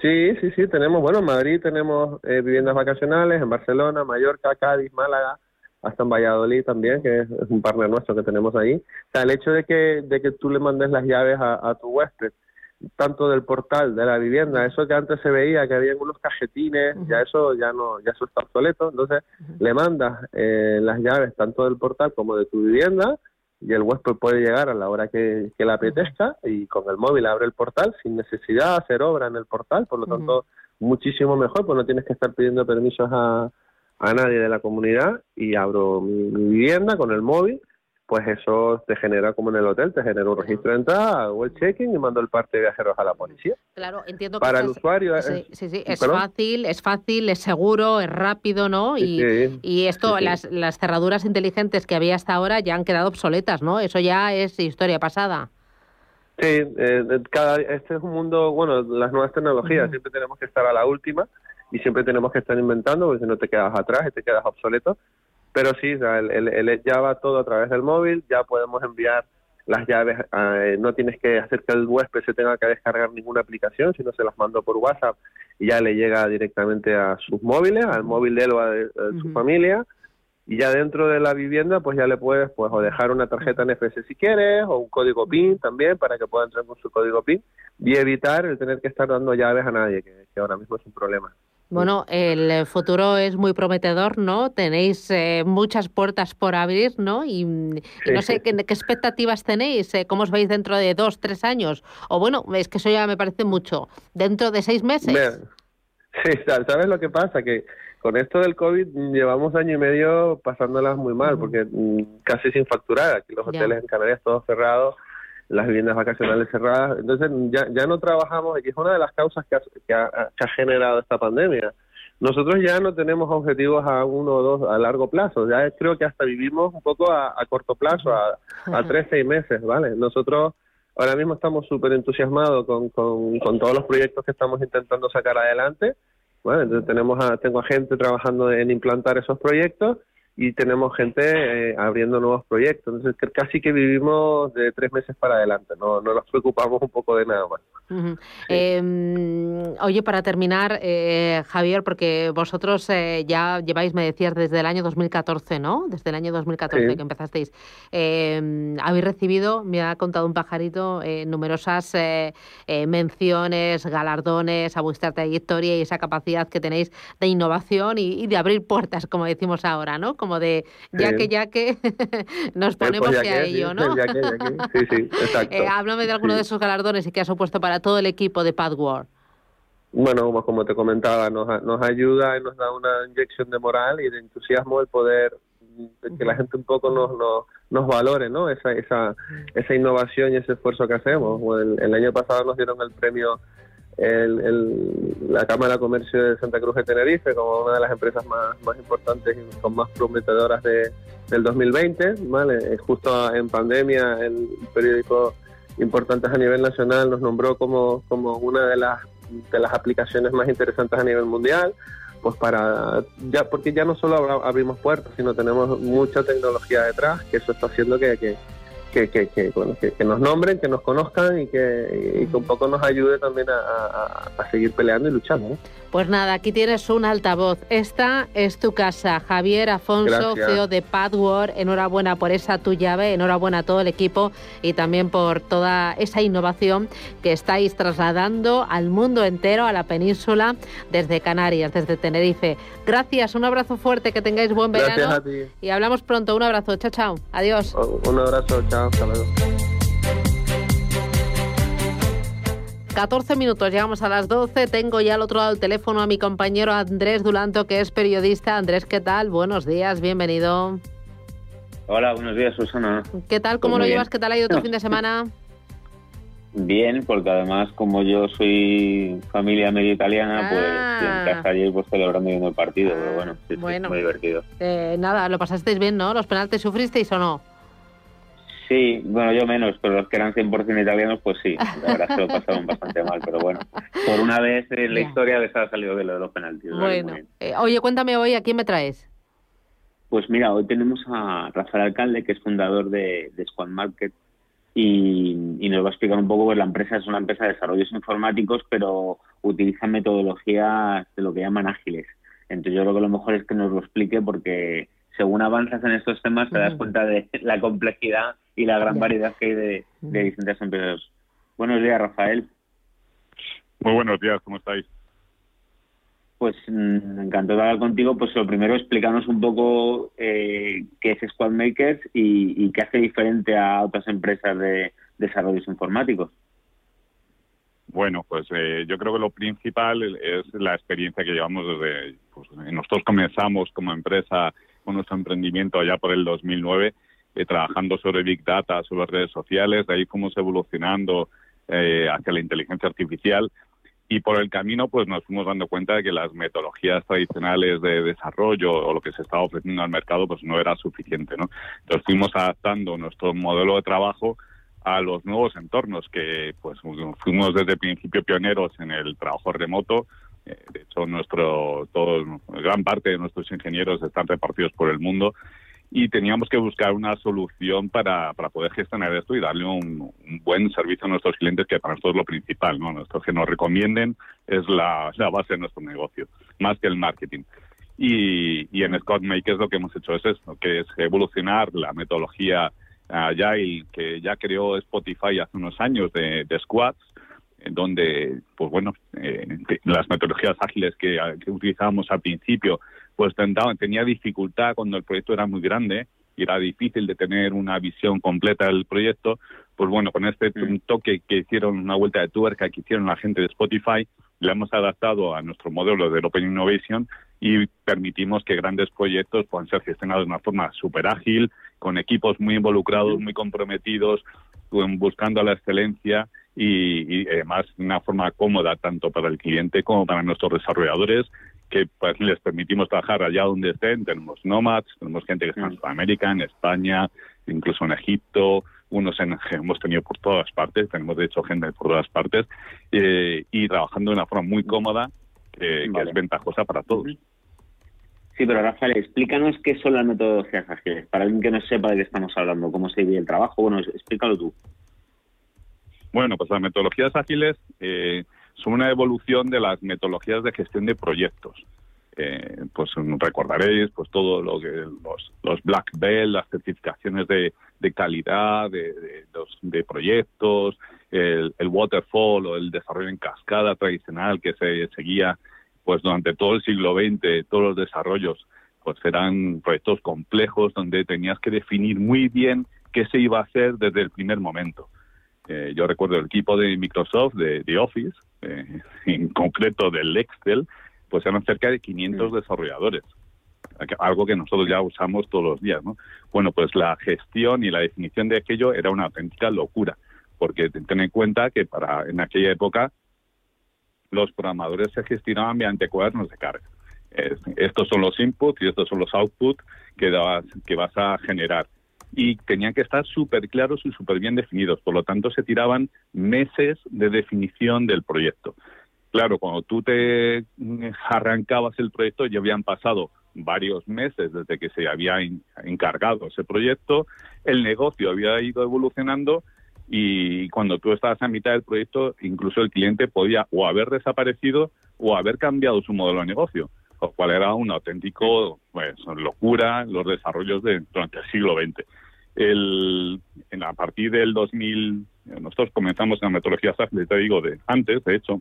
Sí, sí, sí, tenemos, bueno, en Madrid tenemos eh, viviendas vacacionales, en Barcelona, Mallorca, Cádiz, Málaga, hasta en Valladolid también, que es, un partner nuestro que tenemos ahí. O sea, el hecho de que, de que tú le mandes las llaves a, tu huésped, tanto del portal, de la vivienda, eso que antes se veía, que había unos cajetines, ya eso ya no, ya eso está obsoleto, entonces le mandas eh, las llaves tanto del portal como de tu vivienda y el huésped puede llegar a la hora que, que le apetezca y con el móvil abre el portal sin necesidad de hacer obra en el portal, por lo tanto muchísimo mejor, pues no tienes que estar pidiendo permisos a, a nadie de la comunidad y abro mi vivienda con el móvil pues eso te genera, como en el hotel, te genera un registro de entrada, hago el check-in y mando el parte de viajeros a la policía. Claro, entiendo que Para el usuario sí, sí, sí, es fácil, es fácil, es seguro, es rápido, ¿no? Y, y esto, Las, las cerraduras inteligentes que había hasta ahora ya han quedado obsoletas, ¿no? Eso ya es historia pasada. Sí, eh, cada, este es un mundo, bueno, las nuevas tecnologías, siempre tenemos que estar a la última y siempre tenemos que estar inventando, porque si no te quedas atrás y te quedas obsoleto. Pero sí, el, ya va todo a través del móvil, ya podemos enviar las llaves, eh, no tienes que hacer que el huésped se tenga que descargar ninguna aplicación, sino se las mando por WhatsApp y ya le llega directamente a sus móviles, al móvil de él o de, su familia, y ya dentro de la vivienda pues ya le puedes pues o dejar una tarjeta NFC si quieres o un código PIN también para que pueda entrar con su código PIN y evitar el tener que estar dando llaves a nadie, que ahora mismo es un problema. Bueno, el futuro es muy prometedor, ¿no? Tenéis eh, muchas puertas por abrir, ¿no? Y, no sé, ¿qué, expectativas tenéis? Eh, ¿Cómo os veis dentro de dos, tres años? O bueno, es que eso ya me parece mucho. ¿Dentro de seis meses? Sí, ¿sabes lo que pasa? Que con esto del COVID llevamos año y medio pasándolas muy mal, porque mm, casi sin facturar. Aquí los hoteles en Canarias todos cerrados, las viviendas vacacionales cerradas. Entonces ya, ya no trabajamos, y es una de las causas que ha, que ha, que ha generado esta pandemia. Nosotros ya no tenemos objetivos a uno o dos a largo plazo, ya creo que hasta vivimos un poco a, a corto plazo, a, a tres, seis meses, ¿vale? Nosotros ahora mismo estamos súper entusiasmados con, con, con todos los proyectos que estamos intentando sacar adelante bueno, entonces tenemos a, tengo a gente trabajando en implantar esos proyectos y tenemos gente eh, abriendo nuevos proyectos. Entonces casi que vivimos de tres meses para adelante, no, no nos preocupamos un poco de nada más. Em, oye, para terminar, eh, Javier, porque vosotros eh, ya lleváis, me decías, desde el año 2014, ¿no? Desde el año 2014 que empezasteis. Em, habéis recibido, me ha contado un pajarito, eh, numerosas menciones, galardones a vuestra trayectoria y esa capacidad que tenéis de innovación y, de abrir puertas, como decimos ahora, ¿no? Como de ya que, ya que nos pues ponemos a ello, ¿no? Sí, sí, exacto. háblame de alguno de esos galardones y que has supuesto para todo el equipo de Padward? Bueno, como te comentaba, nos, nos ayuda y nos da una inyección de moral y de entusiasmo el poder que la gente un poco nos, nos, valore ¿no? esa, esa, esa innovación y ese esfuerzo que hacemos. El, año pasado nos dieron el premio el, la Cámara de Comercio de Santa Cruz de Tenerife como una de las empresas más, más importantes y con más prometedoras de, del 2020. ¿vale? Justo en pandemia el periódico importantes a nivel nacional, nos nombró como, como una de las, de las aplicaciones más interesantes a nivel mundial, pues para, ya porque ya no solo abrimos puertas, sino tenemos mucha tecnología detrás, que eso está haciendo que, que que, que, que, nos nombren, que nos conozcan y que, un poco nos ayude también a, a, seguir peleando y luchando. Pues nada, aquí tienes un altavoz. Esta es tu casa. Javier Afonso, CEO de Padward. Enhorabuena por esa tu llave, enhorabuena a todo el equipo y también por toda esa innovación que estáis trasladando al mundo entero, a la península, desde Canarias, desde Tenerife. Gracias, un abrazo fuerte, que tengáis buen verano. Y hablamos pronto. Un abrazo, chao, chao. Adiós. Un abrazo, chao, hasta luego. 14 minutos, llegamos a las 12. Tengo ya al otro lado del teléfono a mi compañero Andrés Dulanto, que es periodista. Andrés, ¿qué tal? Buenos días, bienvenido. Hola, buenos días, Susana. ¿Qué tal? ¿Cómo pues lo llevas? ¿Qué tal ha ido tu fin de semana? Bien, porque además, como yo soy familia medio italiana, pues ah. en casa ayer pues celebrando viendo el partido, pero bueno, sí, bueno. muy divertido. Eh, nada, lo pasasteis bien, ¿no? ¿Los penaltis sufristeis o no? Sí, bueno, yo menos, pero los que eran 100% italianos, pues sí, la verdad se lo pasaron bastante mal, pero bueno, por una vez en la historia les ha salido de lo de los penaltis. Bueno, eh, oye, cuéntame hoy, ¿a quién me traes? Pues mira, hoy tenemos a Rafael Alcalde, que es fundador de, Squad Market, y, nos va a explicar un poco, pues la empresa es una empresa de desarrollos informáticos, pero utiliza metodologías de lo que llaman ágiles. Entonces yo creo que lo mejor es que nos lo explique porque según avanzas en estos temas te das cuenta de la complejidad y la gran variedad que hay de, distintas empresas. Buenos días, Rafael. Muy buenos días, ¿cómo estáis? Pues mm, encantado de hablar contigo. Pues lo primero, explícanos un poco eh, qué es Squad Makers y, qué hace diferente a otras empresas de desarrollos informáticos. Bueno, pues eh, yo creo que lo principal es la experiencia que llevamos desde, pues nosotros comenzamos como empresa con nuestro emprendimiento allá por el 2009 eh, trabajando sobre Big Data, sobre redes sociales, de ahí fuimos evolucionando eh, hacia la inteligencia artificial. Y por el camino pues nos fuimos dando cuenta de que las metodologías tradicionales de desarrollo o lo que se estaba ofreciendo al mercado pues no era suficiente, ¿no? Entonces fuimos adaptando nuestro modelo de trabajo a los nuevos entornos que pues fuimos desde el principio pioneros en el trabajo remoto. Eh, de hecho nuestro gran parte de nuestros ingenieros están repartidos por el mundo y teníamos que buscar una solución para, para poder gestionar esto y darle un, buen servicio a nuestros clientes, que para nosotros es lo principal, ¿no? Nuestros que nos recomienden es la, la base de nuestro negocio, más que el marketing. Y, y en Scott Makers lo que hemos hecho es esto, que es evolucionar la metodología Agile que ya creó Spotify hace unos años de, de squads, donde, pues bueno, eh, las metodologías ágiles que, que utilizábamos al principio pues tenía dificultad cuando el proyecto era muy grande y era difícil de tener una visión completa del proyecto, pues bueno, con este mm. toque que hicieron, una vuelta de tuerca que hicieron la gente de Spotify, le hemos adaptado a nuestro modelo del Open Innovation y permitimos que grandes proyectos puedan ser gestionados de una forma súper ágil, con equipos muy involucrados, muy comprometidos, buscando la excelencia y, y, además de una forma cómoda tanto para el cliente como para nuestros desarrolladores que pues, les permitimos trabajar allá donde estén. Tenemos nomads, tenemos gente que está en Sudamérica, en España, incluso en Egipto, unos en, hemos tenido por todas partes, tenemos de hecho gente por todas partes, eh, y trabajando de una forma muy cómoda, eh, que es ventajosa para todos. Sí, pero Rafael, explícanos qué son las metodologías ágiles. Para alguien que no sepa de qué estamos hablando, cómo se vive el trabajo, bueno, explícalo tú. Bueno, pues las metodologías ágiles eh, son una evolución de las metodologías de gestión de proyectos. Eh, pues recordaréis pues todo lo que los, black belt, las certificaciones de, de calidad de, de, de proyectos, el, el, waterfall o el desarrollo en cascada tradicional que se seguía pues durante todo el siglo XX, todos los desarrollos pues eran proyectos complejos donde tenías que definir muy bien qué se iba a hacer desde el primer momento. Eh, yo recuerdo el equipo de Microsoft, de, de Office, eh, en concreto del Excel, pues eran cerca de 500 desarrolladores, algo que nosotros ya usamos todos los días, ¿no? Bueno, pues la gestión y la definición de aquello era una auténtica locura, porque ten en cuenta que para en aquella época los programadores se gestionaban mediante cuadernos de carga. estos son los inputs y estos son los outputs que, que vas a generar. Y tenían que estar súper claros y súper bien definidos. Por lo tanto, se tiraban meses de definición del proyecto. Claro, cuando tú te arrancabas el proyecto ya habían pasado varios meses desde que se había encargado ese proyecto, el negocio había ido evolucionando y cuando tú estabas a mitad del proyecto, incluso el cliente podía o haber desaparecido o haber cambiado su modelo de negocio, lo cual era un auténtico pues, locura los desarrollos de, durante el siglo XX. El, en, a partir del 2000, nosotros comenzamos en la metodología SAF, te digo, de antes, de hecho,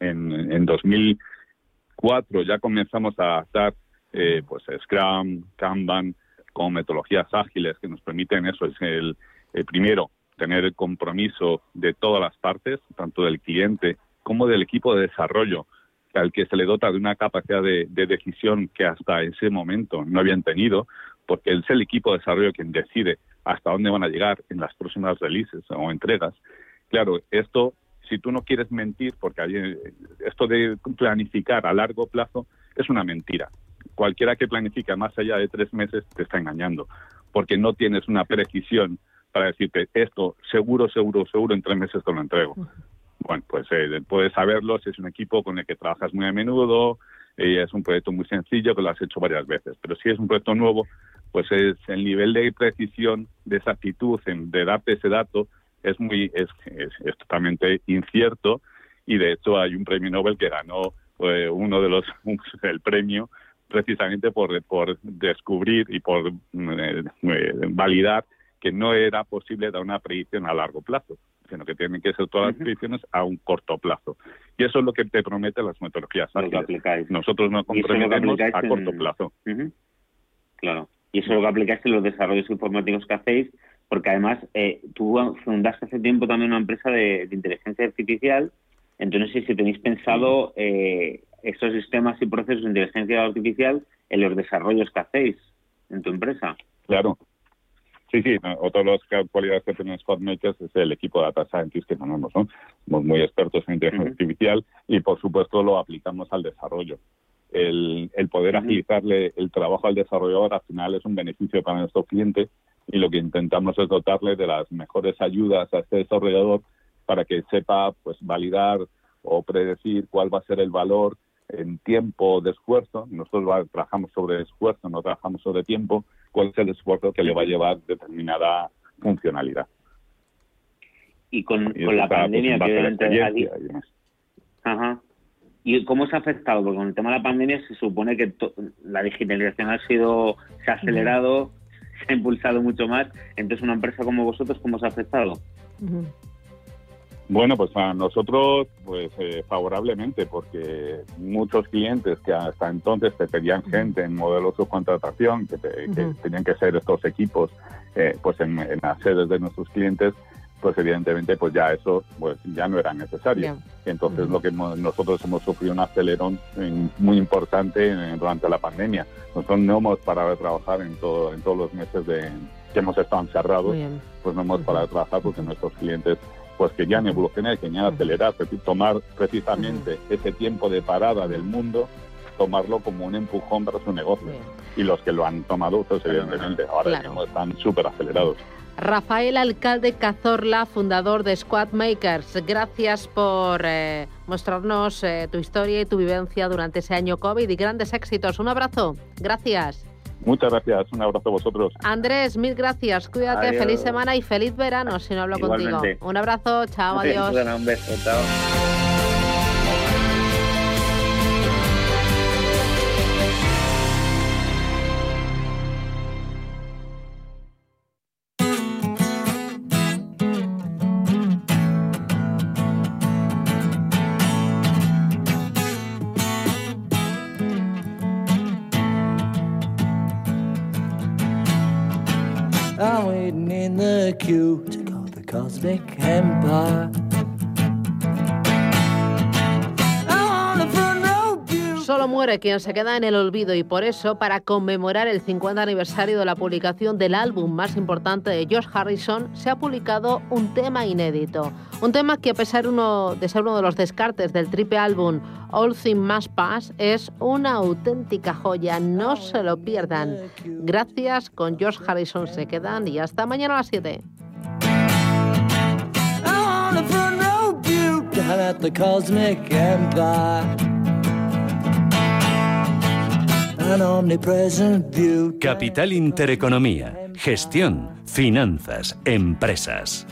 en, en 2004 ya comenzamos a adaptar eh, pues Scrum, Kanban, como metodologías ágiles que nos permiten eso, es el, el primero, tener el compromiso de todas las partes, tanto del cliente como del equipo de desarrollo, al que se le dota de una capacidad de, decisión que hasta ese momento no habían tenido, porque es el equipo de desarrollo quien decide hasta dónde van a llegar en las próximas releases o entregas. Claro, esto si tú no quieres mentir, porque hay, esto de planificar a largo plazo es una mentira. Cualquiera que planifica más allá de tres meses te está engañando, porque no tienes una precisión para decirte esto seguro, seguro, seguro en tres meses te lo entrego. Bueno, pues eh, puedes saberlo si es un equipo con el que trabajas muy a menudo, y es un proyecto muy sencillo que lo has hecho varias veces, pero si es un proyecto nuevo, pues es el nivel de precisión, de exactitud, de darte ese dato, es muy es, es, totalmente incierto y de hecho hay un premio Nobel que ganó eh, uno de los el premio precisamente por, por descubrir y por eh, eh, validar que no era posible dar una predicción a largo plazo, sino que tienen que ser todas las predicciones a un corto plazo. Y eso es lo que te prometen las metodologías ágiles. Nosotros nos comprometemos a corto plazo. Claro. Y eso es lo que aplicáis en los desarrollos informáticos que hacéis porque además eh, tú fundaste hace tiempo también una empresa de, de inteligencia artificial, entonces no si tenéis pensado eh, estos sistemas y procesos de inteligencia artificial en los desarrollos que hacéis en tu empresa. Claro. Sí, sí, otra de las cualidades que tenemos Codmakers es el equipo de Data Scientists que tenemos, ¿no? Somos muy expertos en inteligencia uh -huh. artificial y, por supuesto, lo aplicamos al desarrollo. El, el poder uh -huh. agilizarle el trabajo al desarrollador al final es un beneficio para nuestro cliente y lo que intentamos es dotarle de las mejores ayudas a este desarrollador para que sepa pues validar o predecir cuál va a ser el valor en tiempo de esfuerzo. Nosotros trabajamos sobre esfuerzo, no trabajamos sobre tiempo. ¿Cuál es el esfuerzo que le va a llevar determinada funcionalidad? Y con, y con la pandemia que Ajá. ¿Y cómo se ha afectado? Porque con el tema de la pandemia se supone que la digitalización ha sido, se ha acelerado, uh -huh se ha impulsado mucho más. Entonces, una empresa como vosotros, ¿cómo os ha afectado? Uh -huh. Bueno, pues a nosotros, pues eh, favorablemente, porque muchos clientes que hasta entonces te pedían gente en modelos de subcontratación, que, te, uh -huh. que, tenían que ser estos equipos, eh, pues en, en, las sedes de nuestros clientes, pues evidentemente pues ya eso pues ya no era necesario. Entonces lo que nosotros hemos sufrido un acelerón muy importante durante la pandemia. Nosotros no hemos parado de trabajar en todo en todos los meses de que hemos estado encerrados, pues no hemos parado de trabajar porque nuestros clientes pues querían evolucionar, querían acelerar, tomar precisamente ese tiempo de parada del mundo tomarlo como un empujón para su negocio. Y los que lo han tomado, pues evidentemente ahora mismo están súper acelerados. Rafael Alcalde Cazorla, fundador de Squad Makers, gracias por eh, mostrarnos eh, tu historia y tu vivencia durante ese año COVID y grandes éxitos. Un abrazo, gracias. Muchas gracias, un abrazo a vosotros. Andrés, mil gracias, cuídate, feliz semana y feliz verano si no hablo contigo. Un abrazo, chao, adiós. un beso, chao. Solo muere quien se queda en el olvido y por eso, para conmemorar el 50 aniversario de la publicación del álbum más importante de George Harrison, se ha publicado un tema inédito. Un tema que a pesar de ser uno de los descartes del triple álbum All Things Must Pass, es una auténtica joya. No se lo pierdan. Gracias, con George Harrison se quedan y hasta mañana a las 7. Capital Intereconomía, gestión, finanzas, empresas.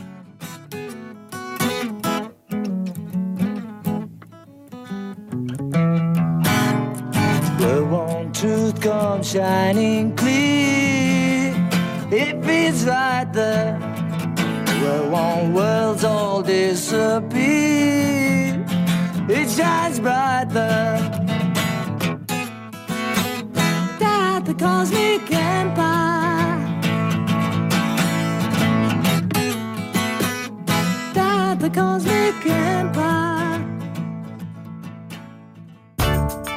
truth comes shining clear. It feels right there where one world's all disappear. It shines bright there. That the cosmic empire. That the cosmic empire.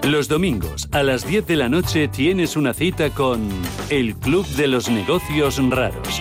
Los domingos a las 10 de la noche tienes una cita con El Club de los Negocios Raros.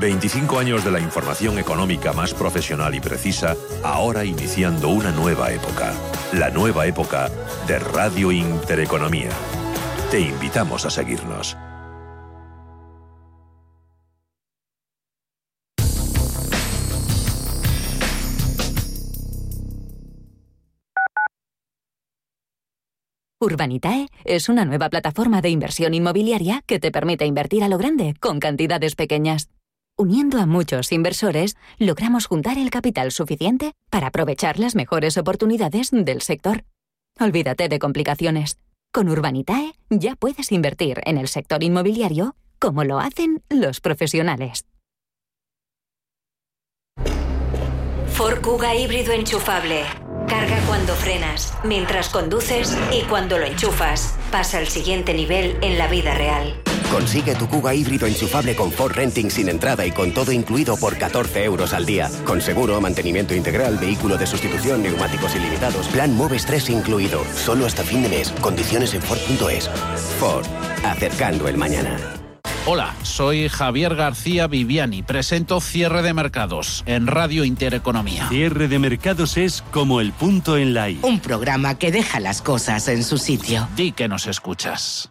...25 años de la información económica más profesional y precisa... ...ahora iniciando una nueva época... ...la nueva época de Radio Intereconomía. Te invitamos a seguirnos. Urbanitae es una nueva plataforma de inversión inmobiliaria que te permite invertir a lo grande con cantidades pequeñas. Uniendo a muchos inversores, logramos juntar el capital suficiente para aprovechar las mejores oportunidades del sector. Olvídate de complicaciones. Con Urbanitae ya puedes invertir en el sector inmobiliario como lo hacen los profesionales. Ford Kuga híbrido enchufable. Carga cuando frenas, mientras conduces y cuando lo enchufas. Pasa al siguiente nivel en la vida real. Consigue tu Kuga híbrido enchufable con Ford Renting sin entrada y con todo incluido por 14 euros al día. Con seguro, mantenimiento integral, vehículo de sustitución, neumáticos ilimitados, plan Moves 3 incluido. Solo hasta fin de mes. Condiciones en Ford.es. Ford. Acercando el mañana. Hola, soy Javier García Viviani. Presento Cierre de Mercados en Radio Intereconomía. Cierre de Mercados es como el punto en la I. Un programa que deja las cosas en su sitio. Di que nos escuchas.